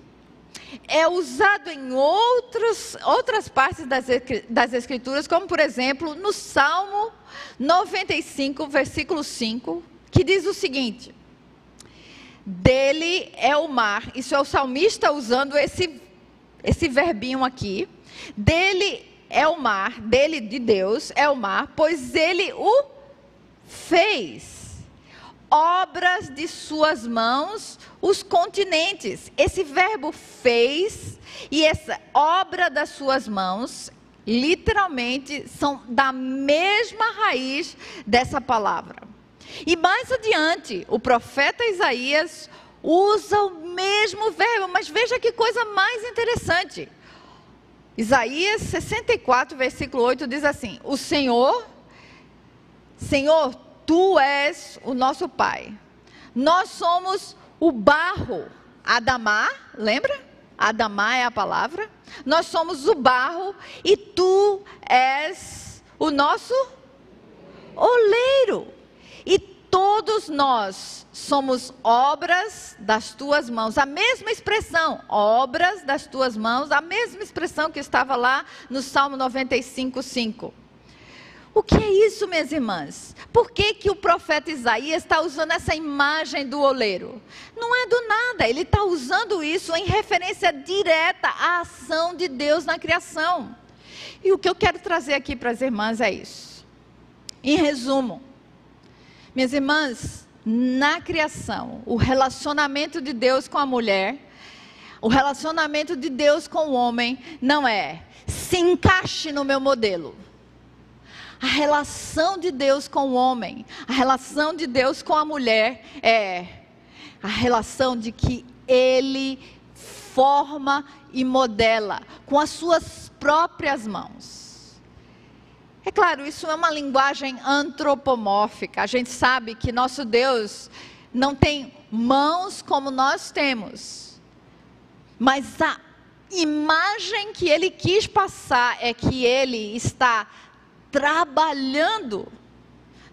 é usado em outros, outras partes das, das Escrituras, como por exemplo no Salmo 95, versículo 5, que diz o seguinte: Dele é o mar, isso é o salmista usando esse, esse verbinho aqui. Dele é o mar, dele de Deus é o mar, pois ele o fez obras de suas mãos os continentes. Esse verbo fez e essa obra das suas mãos, literalmente, são da mesma raiz dessa palavra. E mais adiante, o profeta Isaías usa o mesmo verbo, mas veja que coisa mais interessante. Isaías 64, versículo 8 diz assim: O Senhor, Senhor, Tu és o nosso Pai. Nós somos o barro. Adamá, lembra? Adamá é a palavra. Nós somos o barro e tu és o nosso oleiro. E todos nós somos obras das tuas mãos. A mesma expressão, obras das tuas mãos, a mesma expressão que estava lá no Salmo 95, 5. O que é isso, minhas irmãs? Por que, que o profeta Isaías está usando essa imagem do oleiro? Não é do nada, ele está usando isso em referência direta à ação de Deus na criação. E o que eu quero trazer aqui para as irmãs é isso. Em resumo, minhas irmãs, na criação, o relacionamento de Deus com a mulher, o relacionamento de Deus com o homem, não é se encaixe no meu modelo a relação de Deus com o homem, a relação de Deus com a mulher é a relação de que ele forma e modela com as suas próprias mãos. É claro, isso é uma linguagem antropomórfica. A gente sabe que nosso Deus não tem mãos como nós temos. Mas a imagem que ele quis passar é que ele está trabalhando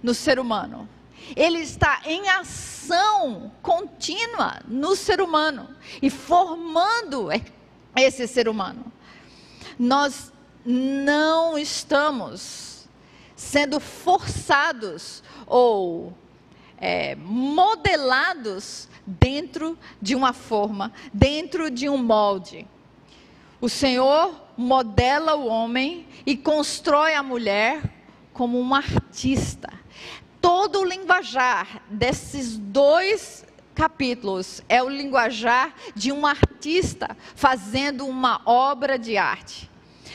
no ser humano. Ele está em ação contínua no ser humano e formando esse ser humano. Nós não estamos sendo forçados ou é, modelados dentro de uma forma, dentro de um molde. O Senhor modela o homem e constrói a mulher como um artista. Todo o linguajar desses dois capítulos é o linguajar de um artista fazendo uma obra de arte.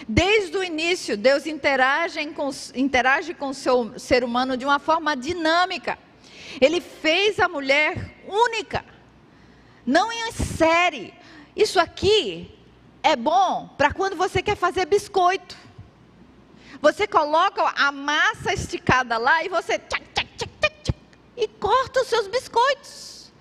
Desde o início, Deus interage com, interage com o seu ser humano de uma forma dinâmica. Ele fez a mulher única, não em série. Isso aqui é bom para quando você quer fazer biscoito. Você coloca a massa esticada lá e você tchac, tchac, tchac, e corta os seus biscoitos.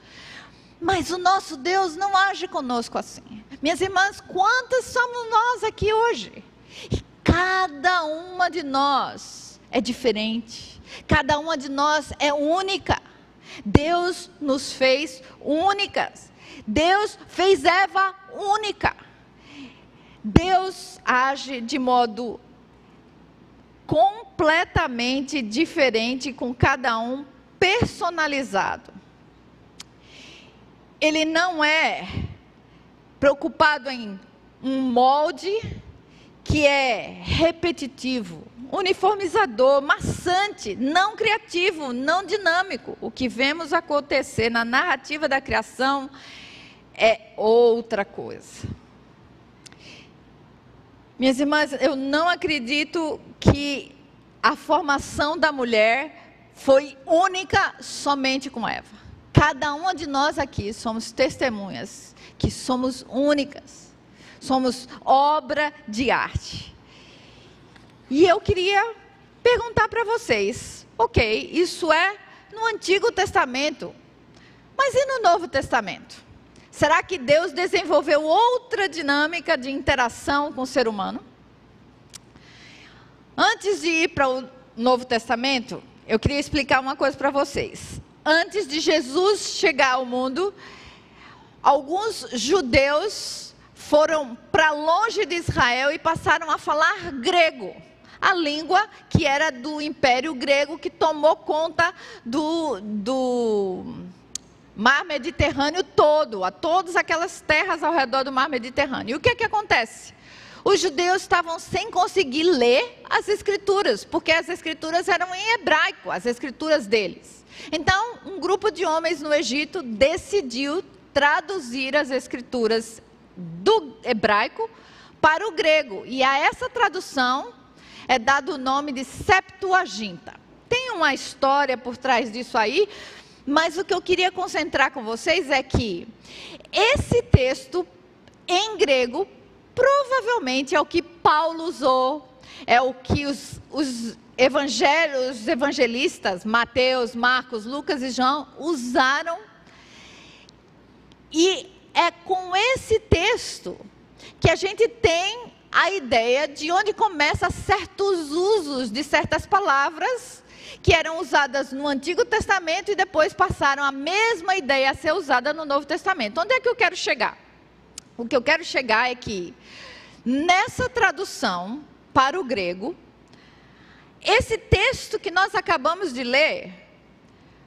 Mas o nosso Deus não age conosco assim. Minhas irmãs, quantas somos nós aqui hoje? E cada uma de nós é diferente. Cada uma de nós é única. Deus nos fez únicas. Deus fez Eva única. Deus age de modo completamente diferente com cada um, personalizado. Ele não é preocupado em um molde que é repetitivo, uniformizador, maçante, não criativo, não dinâmico. O que vemos acontecer na narrativa da criação é outra coisa. Minhas irmãs, eu não acredito que a formação da mulher foi única somente com Eva. Cada uma de nós aqui somos testemunhas que somos únicas, somos obra de arte. E eu queria perguntar para vocês: ok, isso é no Antigo Testamento, mas e no Novo Testamento? Será que Deus desenvolveu outra dinâmica de interação com o ser humano? Antes de ir para o Novo Testamento, eu queria explicar uma coisa para vocês. Antes de Jesus chegar ao mundo, alguns judeus foram para longe de Israel e passaram a falar grego. A língua que era do Império Grego, que tomou conta do, do Mar Mediterrâneo todo, a todas aquelas terras ao redor do Mar Mediterrâneo. E o que é que acontece? Os judeus estavam sem conseguir ler as escrituras, porque as escrituras eram em hebraico, as escrituras deles. Então, um grupo de homens no Egito decidiu traduzir as escrituras do hebraico para o grego. E a essa tradução é dado o nome de Septuaginta. Tem uma história por trás disso aí, mas o que eu queria concentrar com vocês é que esse texto em grego provavelmente é o que Paulo usou, é o que os, os evangelhos, os evangelistas, Mateus, Marcos, Lucas e João, usaram. E é com esse texto que a gente tem a ideia de onde começa certos usos de certas palavras que eram usadas no Antigo Testamento e depois passaram a mesma ideia a ser usada no Novo Testamento. Onde é que eu quero chegar? O que eu quero chegar é que nessa tradução para o grego, esse texto que nós acabamos de ler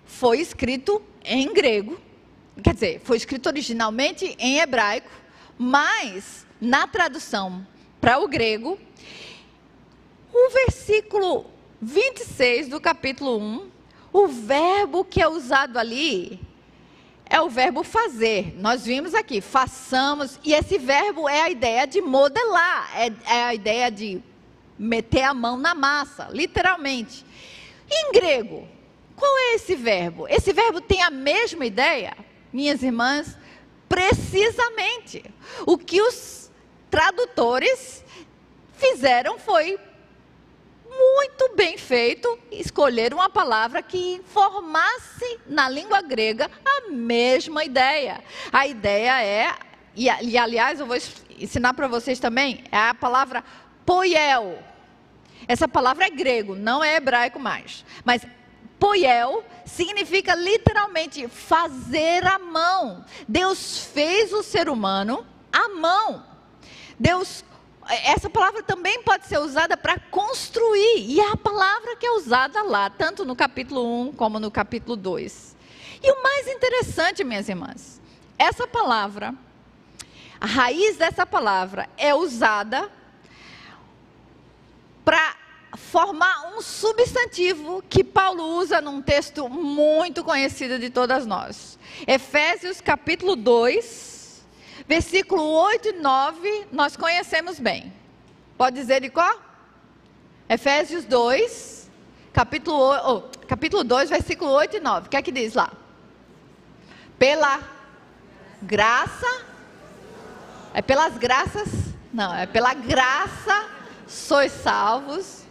foi escrito em grego, quer dizer, foi escrito originalmente em hebraico, mas na tradução para o grego, o versículo 26 do capítulo 1, o verbo que é usado ali é o verbo fazer. Nós vimos aqui, façamos, e esse verbo é a ideia de modelar, é, é a ideia de meter a mão na massa, literalmente. Em grego, qual é esse verbo? Esse verbo tem a mesma ideia, minhas irmãs? Precisamente. O que os tradutores fizeram foi muito bem feito escolher uma palavra que informasse na língua grega a mesma ideia. A ideia é, e, e aliás eu vou ensinar para vocês também, é a palavra poiel. Essa palavra é grego, não é hebraico mais. Mas poiel significa literalmente fazer a mão. Deus fez o ser humano à mão. Deus essa palavra também pode ser usada para construir, e é a palavra que é usada lá, tanto no capítulo 1 como no capítulo 2. E o mais interessante, minhas irmãs, essa palavra, a raiz dessa palavra é usada para formar um substantivo que Paulo usa num texto muito conhecido de todas nós. Efésios capítulo 2, Versículo 8 e 9, nós conhecemos bem. Pode dizer de qual? Efésios 2, capítulo, oh, capítulo 2, versículo 8 e 9. O que é que diz lá? Pela graça. É pelas graças? Não, é pela graça sois salvos.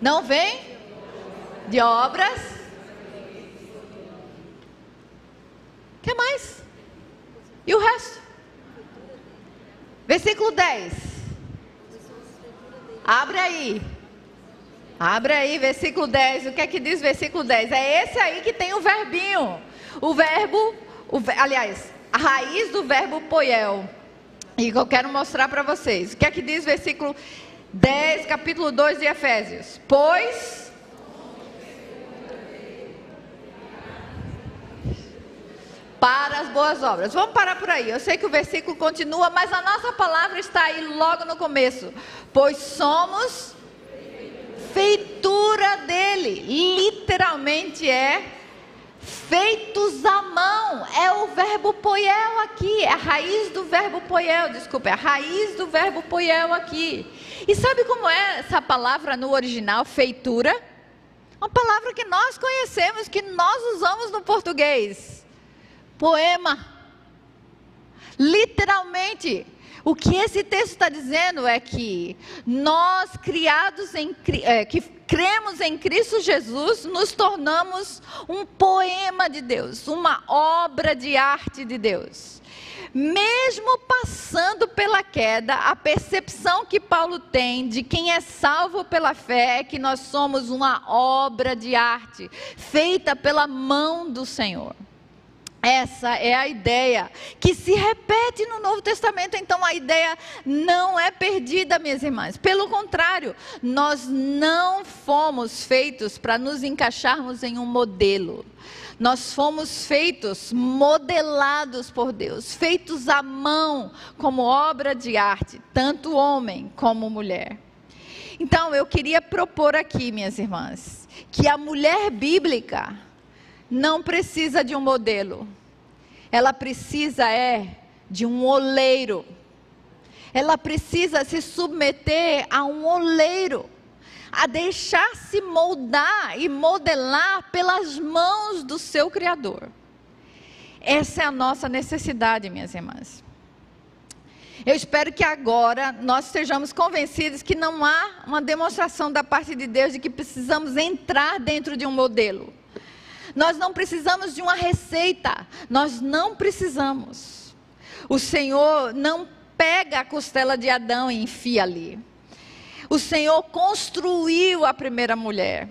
Não vem? De obras. que mais? E o resto? Versículo 10. Abre aí. Abre aí, versículo 10. O que é que diz versículo 10? É esse aí que tem o verbinho. O verbo, o, aliás, a raiz do verbo poiel. E que eu quero mostrar para vocês. O que é que diz versículo 10, capítulo 2 de Efésios? Pois para as boas obras. Vamos parar por aí. Eu sei que o versículo continua, mas a nossa palavra está aí logo no começo. Pois somos feitura dele. Literalmente é feitos à mão. É o verbo poiel aqui. É a raiz do verbo poiel, desculpa, é a raiz do verbo poiel aqui. E sabe como é essa palavra no original, feitura? Uma palavra que nós conhecemos, que nós usamos no português poema. Literalmente, o que esse texto está dizendo é que nós, criados em é, que cremos em Cristo Jesus, nos tornamos um poema de Deus, uma obra de arte de Deus. mesmo passando pela queda, a percepção que Paulo tem de quem é salvo pela fé é que nós somos uma obra de arte feita pela mão do Senhor. Essa é a ideia que se repete no Novo Testamento. Então a ideia não é perdida, minhas irmãs. Pelo contrário, nós não fomos feitos para nos encaixarmos em um modelo. Nós fomos feitos, modelados por Deus, feitos à mão, como obra de arte, tanto homem como mulher. Então, eu queria propor aqui, minhas irmãs, que a mulher bíblica não precisa de um modelo. Ela precisa é de um oleiro. Ela precisa se submeter a um oleiro, a deixar-se moldar e modelar pelas mãos do seu Criador. Essa é a nossa necessidade, minhas irmãs. Eu espero que agora nós estejamos convencidos que não há uma demonstração da parte de Deus de que precisamos entrar dentro de um modelo. Nós não precisamos de uma receita, nós não precisamos. O Senhor não pega a costela de Adão e enfia ali. O Senhor construiu a primeira mulher.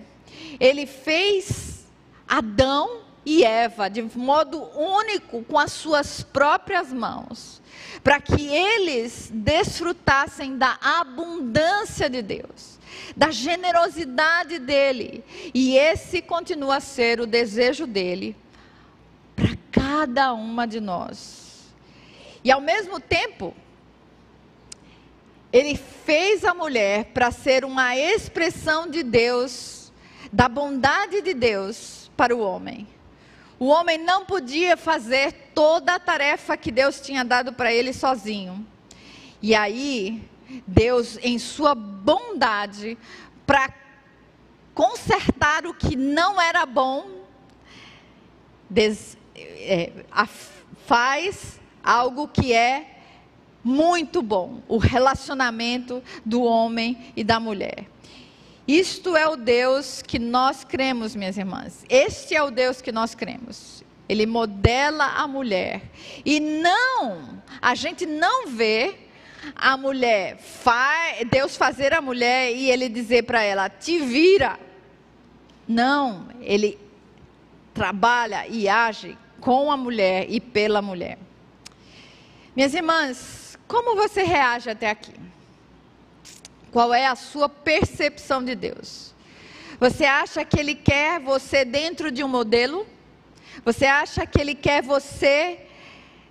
Ele fez Adão e Eva de modo único com as suas próprias mãos, para que eles desfrutassem da abundância de Deus da generosidade dele. E esse continua a ser o desejo dele para cada uma de nós. E ao mesmo tempo, ele fez a mulher para ser uma expressão de Deus, da bondade de Deus para o homem. O homem não podia fazer toda a tarefa que Deus tinha dado para ele sozinho. E aí, Deus, em sua bondade, para consertar o que não era bom, des, é, a, faz algo que é muito bom: o relacionamento do homem e da mulher. Isto é o Deus que nós cremos, minhas irmãs. Este é o Deus que nós cremos. Ele modela a mulher. E não, a gente não vê a mulher, Deus fazer a mulher e ele dizer para ela: te vira. Não, ele trabalha e age com a mulher e pela mulher. Minhas irmãs, como você reage até aqui? Qual é a sua percepção de Deus? Você acha que Ele quer você dentro de um modelo? Você acha que Ele quer você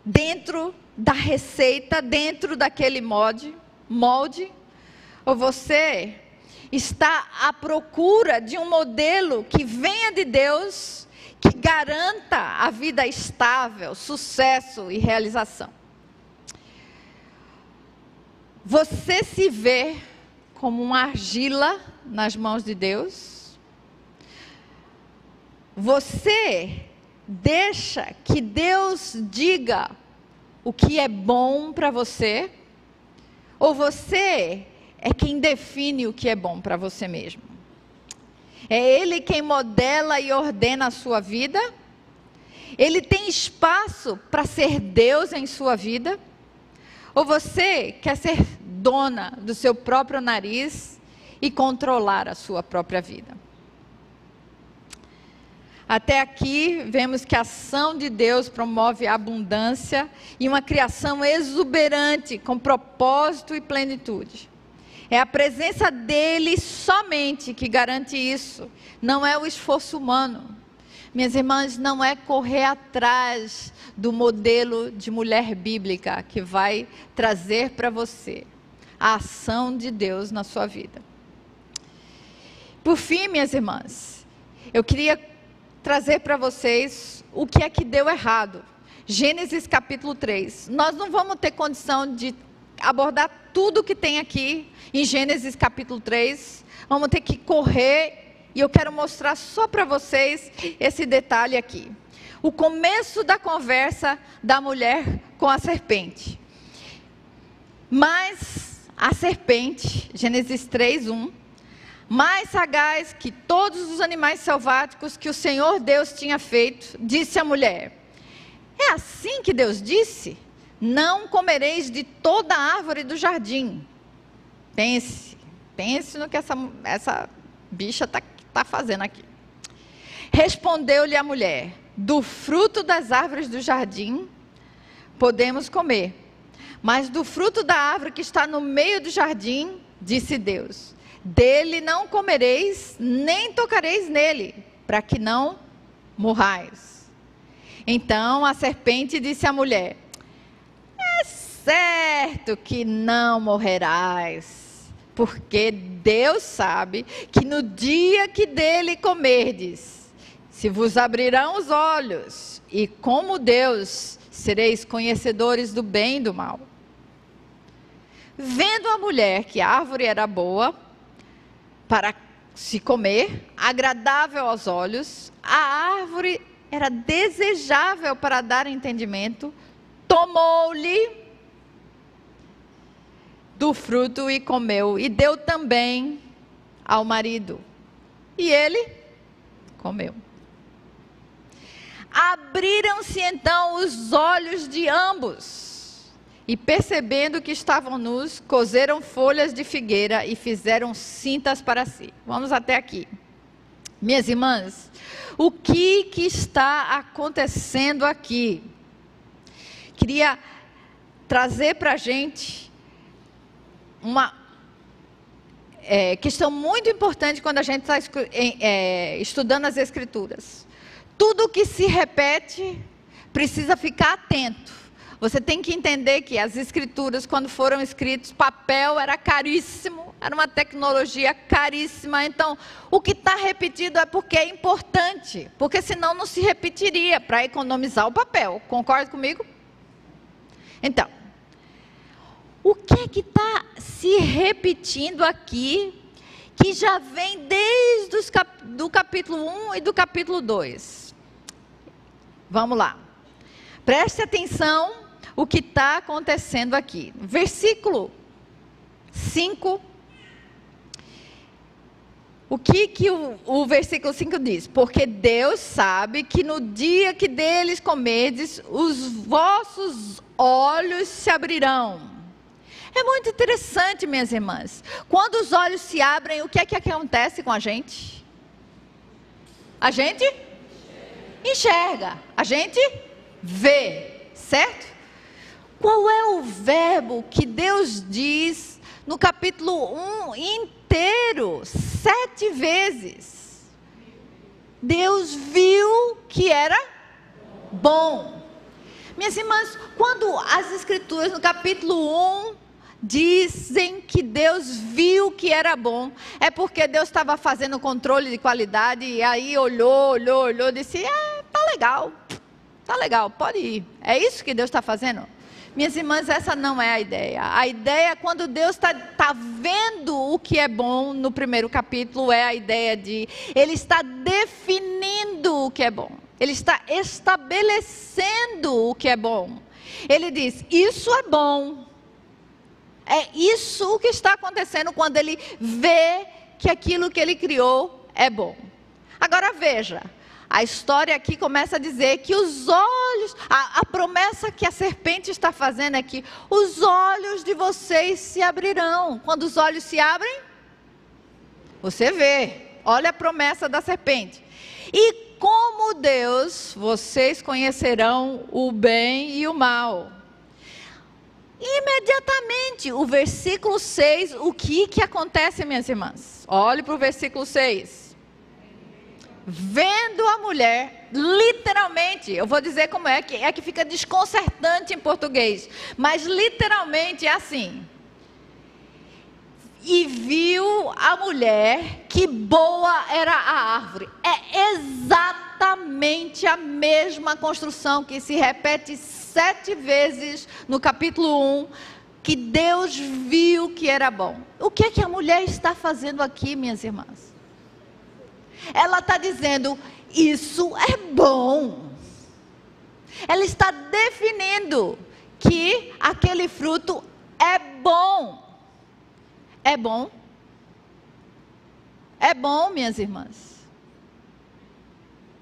dentro da receita dentro daquele molde, molde? Ou você está à procura de um modelo que venha de Deus, que garanta a vida estável, sucesso e realização? Você se vê como uma argila nas mãos de Deus? Você deixa que Deus diga o que é bom para você? Ou você é quem define o que é bom para você mesmo? É Ele quem modela e ordena a sua vida? Ele tem espaço para ser Deus em sua vida? Ou você quer ser dona do seu próprio nariz e controlar a sua própria vida? Até aqui, vemos que a ação de Deus promove abundância e uma criação exuberante, com propósito e plenitude. É a presença dele somente que garante isso, não é o esforço humano. Minhas irmãs, não é correr atrás do modelo de mulher bíblica que vai trazer para você a ação de Deus na sua vida. Por fim, minhas irmãs, eu queria trazer para vocês o que é que deu errado. Gênesis capítulo 3. Nós não vamos ter condição de abordar tudo que tem aqui em Gênesis capítulo 3. Vamos ter que correr e eu quero mostrar só para vocês esse detalhe aqui. O começo da conversa da mulher com a serpente. Mas a serpente, Gênesis 3, 1 mais sagaz que todos os animais selváticos que o Senhor Deus tinha feito, disse a mulher: É assim que Deus disse? não comereis de toda árvore do jardim. Pense, pense no que essa, essa bicha está tá fazendo aqui. Respondeu-lhe a mulher: Do fruto das árvores do jardim podemos comer, mas do fruto da árvore que está no meio do jardim, disse Deus: Dele não comereis, nem tocareis nele, para que não morrais. Então a serpente disse à mulher: É certo que não morrerás, porque Deus sabe que no dia que dele comerdes, se vos abrirão os olhos, e como Deus sereis conhecedores do bem e do mal. Vendo a mulher que a árvore era boa para se comer, agradável aos olhos, a árvore era desejável para dar entendimento, tomou-lhe do fruto e comeu, e deu também ao marido. E ele comeu. Abriram-se então os olhos de ambos, e percebendo que estavam nus, cozeram folhas de figueira e fizeram cintas para si. Vamos até aqui. Minhas irmãs, o que, que está acontecendo aqui? Queria trazer para a gente uma é, questão muito importante quando a gente está é, estudando as Escrituras. Tudo que se repete precisa ficar atento. Você tem que entender que as escrituras, quando foram escritas, papel era caríssimo, era uma tecnologia caríssima. Então, o que está repetido é porque é importante, porque senão não se repetiria para economizar o papel. Concorda comigo? Então, o que é está se repetindo aqui, que já vem desde o cap do capítulo 1 e do capítulo 2? Vamos lá. Preste atenção o que está acontecendo aqui. Versículo 5. O que, que o, o versículo 5 diz? Porque Deus sabe que no dia que deles comerdes, os vossos olhos se abrirão. É muito interessante, minhas irmãs. Quando os olhos se abrem, o que é que acontece com a gente? A gente enxerga, a gente vê, certo? Qual é o verbo que Deus diz no capítulo 1 inteiro, sete vezes? Deus viu que era bom. Minhas irmãs, quando as escrituras no capítulo 1 dizem que Deus viu que era bom, é porque Deus estava fazendo controle de qualidade e aí olhou, olhou, olhou, disse: "É, tá legal, tá legal, pode ir". É isso que Deus está fazendo? Minhas irmãs, essa não é a ideia. A ideia, quando Deus está tá vendo o que é bom no primeiro capítulo, é a ideia de Ele está definindo o que é bom. Ele está estabelecendo o que é bom. Ele diz: Isso é bom. É isso o que está acontecendo quando ele vê que aquilo que ele criou é bom. Agora veja, a história aqui começa a dizer que os olhos, a, a, promessa que a serpente está fazendo é que os olhos de vocês se abrirão. Quando os olhos se abrem, você vê. Olha a promessa da serpente. E como Deus, vocês conhecerão o bem e o mal. Imediatamente, o versículo 6, o que, que acontece, minhas irmãs? Olhe para o versículo 6. Vendo a mulher, literalmente, eu vou dizer como é, que é que fica desconcertante em português, mas literalmente é assim. E viu a mulher que boa era a árvore. É exatamente a mesma construção que se repete sete vezes no capítulo 1, que Deus viu que era bom. O que é que a mulher está fazendo aqui, minhas irmãs? Ela está dizendo: isso é bom. Ela está definindo que aquele fruto é bom. É bom? É bom, minhas irmãs.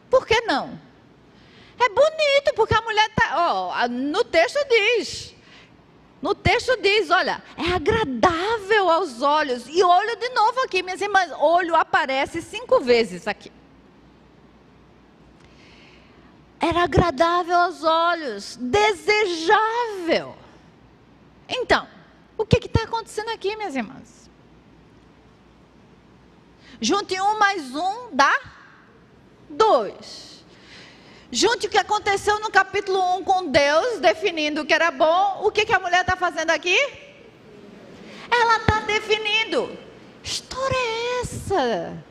Por que não? É bonito, porque a mulher está. Oh, no texto diz. No texto diz, olha, é agradável aos olhos. E olho de novo aqui, minhas irmãs, olho aparece cinco vezes aqui. Era agradável aos olhos, desejável. Então, o que está acontecendo aqui, minhas irmãs? Junte um mais um dá dois. Junte o que aconteceu no capítulo 1 com Deus, definindo o que era bom. O que, que a mulher está fazendo aqui? Ela está definindo. História é essa?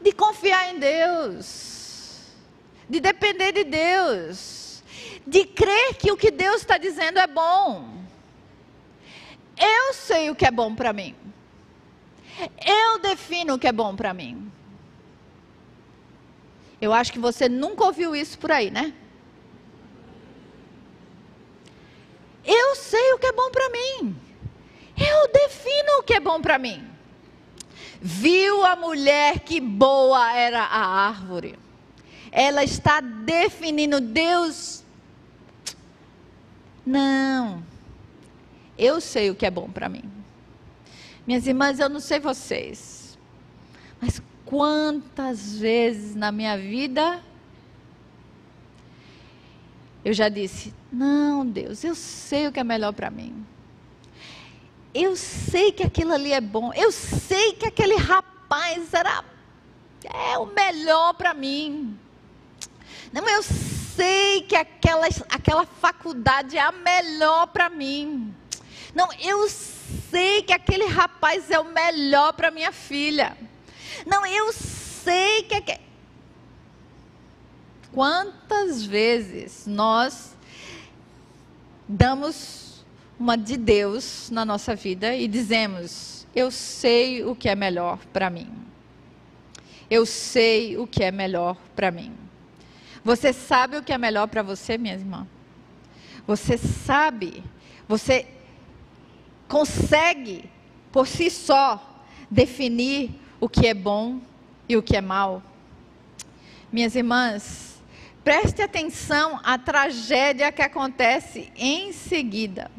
De confiar em Deus. De depender de Deus. De crer que o que Deus está dizendo é bom. Eu sei o que é bom para mim. Eu defino o que é bom para mim. Eu acho que você nunca ouviu isso por aí, né? Eu sei o que é bom para mim. Eu defino o que é bom para mim. Viu a mulher que boa era a árvore. Ela está definindo Deus. Não. Eu sei o que é bom para mim. Minhas irmãs, eu não sei vocês, quantas vezes na minha vida eu já disse: Não, Deus, eu sei o que é melhor para mim. Eu sei que aquilo ali é bom. Eu sei que aquele rapaz era é o melhor para mim. Não, eu sei que aquela, aquela faculdade é a melhor para mim. Não, eu sei que aquele rapaz é o melhor para minha filha. Não, eu sei que. Quantas vezes nós damos uma de Deus na nossa vida e dizemos: Eu sei o que é melhor para mim. Eu sei o que é melhor para mim. Você sabe o que é melhor para você, minha irmã? Você sabe, você consegue, por si só, definir o que é bom e o que é mal. Minhas irmãs, preste atenção à tragédia que acontece em seguida.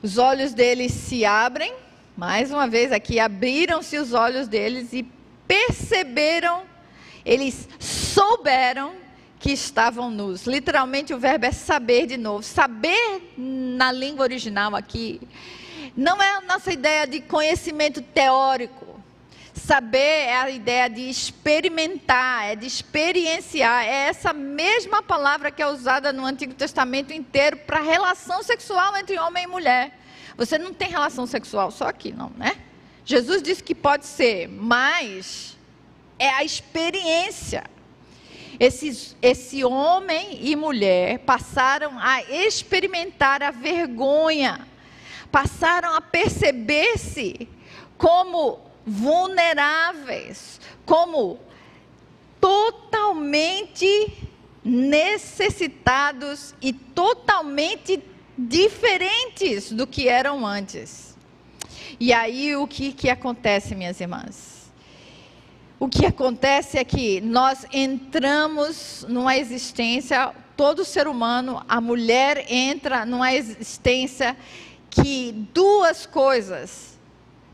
Os olhos deles se abrem, mais uma vez aqui, abriram-se os olhos deles e perceberam, eles souberam que estavam nus. Literalmente o verbo é saber de novo. Saber na língua original aqui não é a nossa ideia de conhecimento teórico. Saber é a ideia de experimentar, é de experienciar. É essa mesma palavra que é usada no Antigo Testamento inteiro para relação sexual entre homem e mulher. Você não tem relação sexual só aqui, não, né? Jesus disse que pode ser, mas é a experiência. Esses, esse homem e mulher passaram a experimentar a vergonha, passaram a perceber-se como vulneráveis, como totalmente necessitados e totalmente diferentes do que eram antes. E aí o que, que acontece, minhas irmãs? o que acontece é que nós entramos numa existência, todo ser humano, a mulher entra numa existência que duas coisas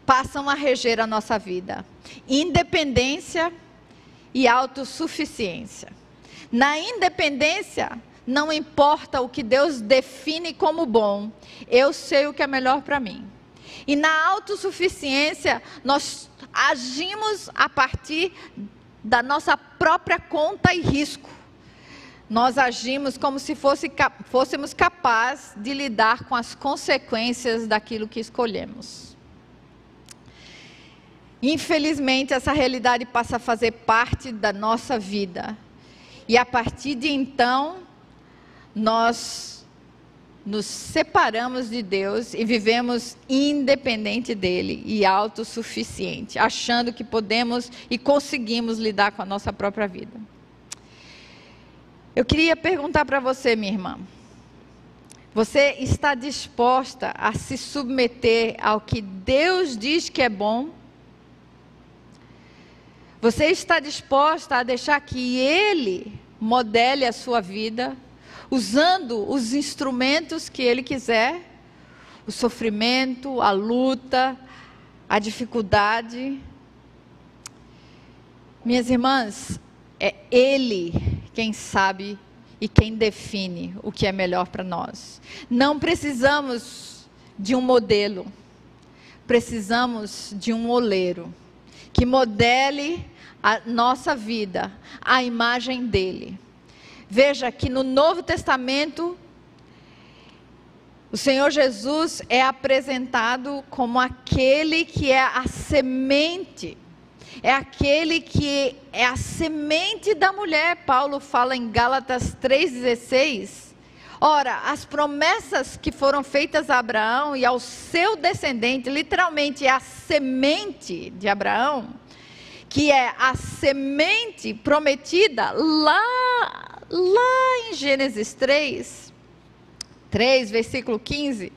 passam a reger a nossa vida: independência e autossuficiência. Na independência, não importa o que Deus define como bom, eu sei o que é melhor para mim. E na autossuficiência, nós agimos a partir da nossa própria conta e risco. Nós agimos como se fosse, fôssemos capazes de lidar com as consequências daquilo que escolhemos. Infelizmente, essa realidade passa a fazer parte da nossa vida. E a partir de então, nós nos separamos de Deus e vivemos independente dele e autossuficiente, achando que podemos e conseguimos lidar com a nossa própria vida. Eu queria perguntar para você, minha irmã. Você está disposta a se submeter ao que Deus diz que é bom? Você está disposta a deixar que Ele modele a sua vida, usando os instrumentos que Ele quiser, o sofrimento, a luta, a dificuldade. Minhas irmãs, é Ele quem sabe e quem define o que é melhor para nós. Não precisamos de um modelo, precisamos de um oleiro que modele a nossa vida à imagem dele. Veja que no Novo Testamento, o Senhor Jesus é apresentado como aquele que é a semente, é aquele que é a semente da mulher. Paulo fala em Gálatas 3,16. Ora, as promessas que foram feitas a Abraão e ao seu descendente, literalmente é a semente de Abraão, que é a semente prometida lá, lá em Gênesis 3, 3, versículo 15,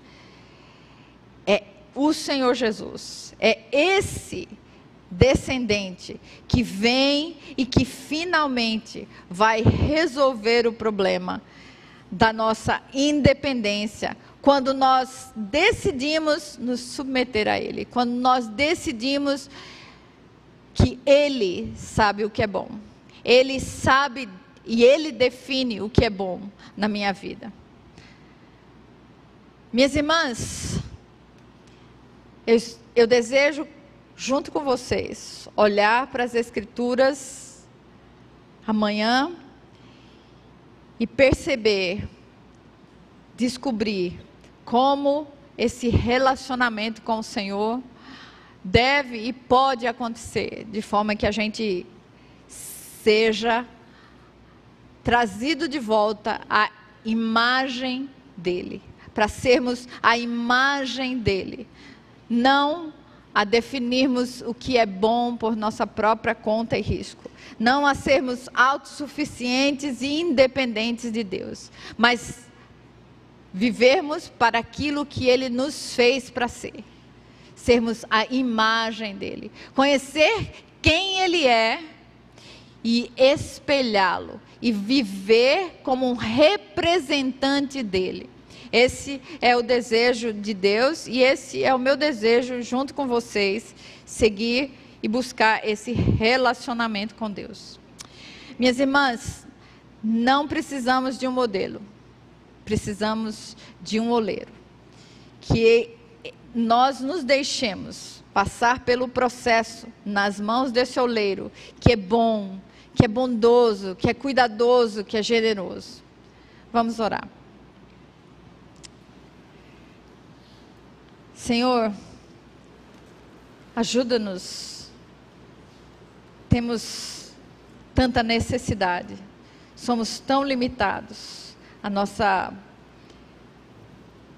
é o Senhor Jesus. É esse descendente que vem e que finalmente vai resolver o problema da nossa independência, quando nós decidimos nos submeter a Ele, quando nós decidimos que Ele sabe o que é bom. Ele sabe e Ele define o que é bom na minha vida. Minhas irmãs, eu, eu desejo, junto com vocês, olhar para as Escrituras amanhã e perceber, descobrir como esse relacionamento com o Senhor deve e pode acontecer, de forma que a gente seja trazido de volta à imagem dele, para sermos a imagem dele, não a definirmos o que é bom por nossa própria conta e risco, não a sermos autossuficientes e independentes de Deus, mas vivermos para aquilo que ele nos fez para ser. Sermos a imagem dele, conhecer quem ele é e espelhá-lo e viver como um representante dele. Esse é o desejo de Deus e esse é o meu desejo junto com vocês, seguir e buscar esse relacionamento com Deus. Minhas irmãs, não precisamos de um modelo, precisamos de um oleiro que nós nos deixemos passar pelo processo nas mãos desse oleiro, que é bom, que é bondoso, que é cuidadoso, que é generoso. Vamos orar. Senhor, ajuda-nos. Temos tanta necessidade, somos tão limitados. A nossa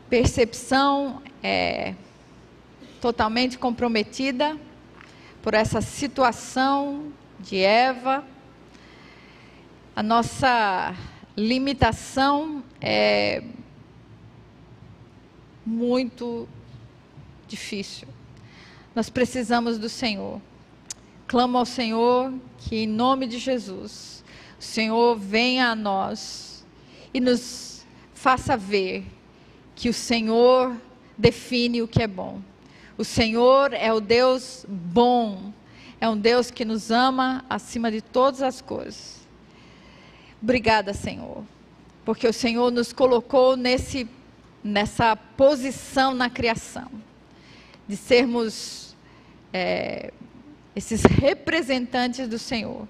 percepção é totalmente comprometida por essa situação de Eva. A nossa limitação é muito difícil. Nós precisamos do Senhor. Clamo ao Senhor que, em nome de Jesus, o Senhor venha a nós e nos faça ver que o Senhor define o que é bom. O Senhor é o Deus bom, é um Deus que nos ama acima de todas as coisas. Obrigada, Senhor, porque o Senhor nos colocou nesse, nessa posição na criação, de sermos é, esses representantes do Senhor.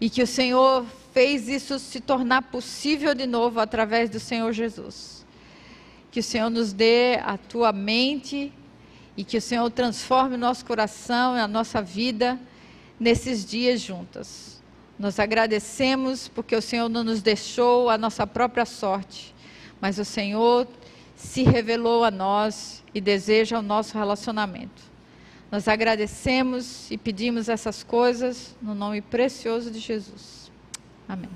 E que o Senhor fez isso se tornar possível de novo através do Senhor Jesus. Que o Senhor nos dê a tua mente e que o Senhor transforme o nosso coração e a nossa vida nesses dias juntas. Nós agradecemos porque o Senhor não nos deixou a nossa própria sorte, mas o Senhor se revelou a nós e deseja o nosso relacionamento. Nós agradecemos e pedimos essas coisas no nome precioso de Jesus. Amém.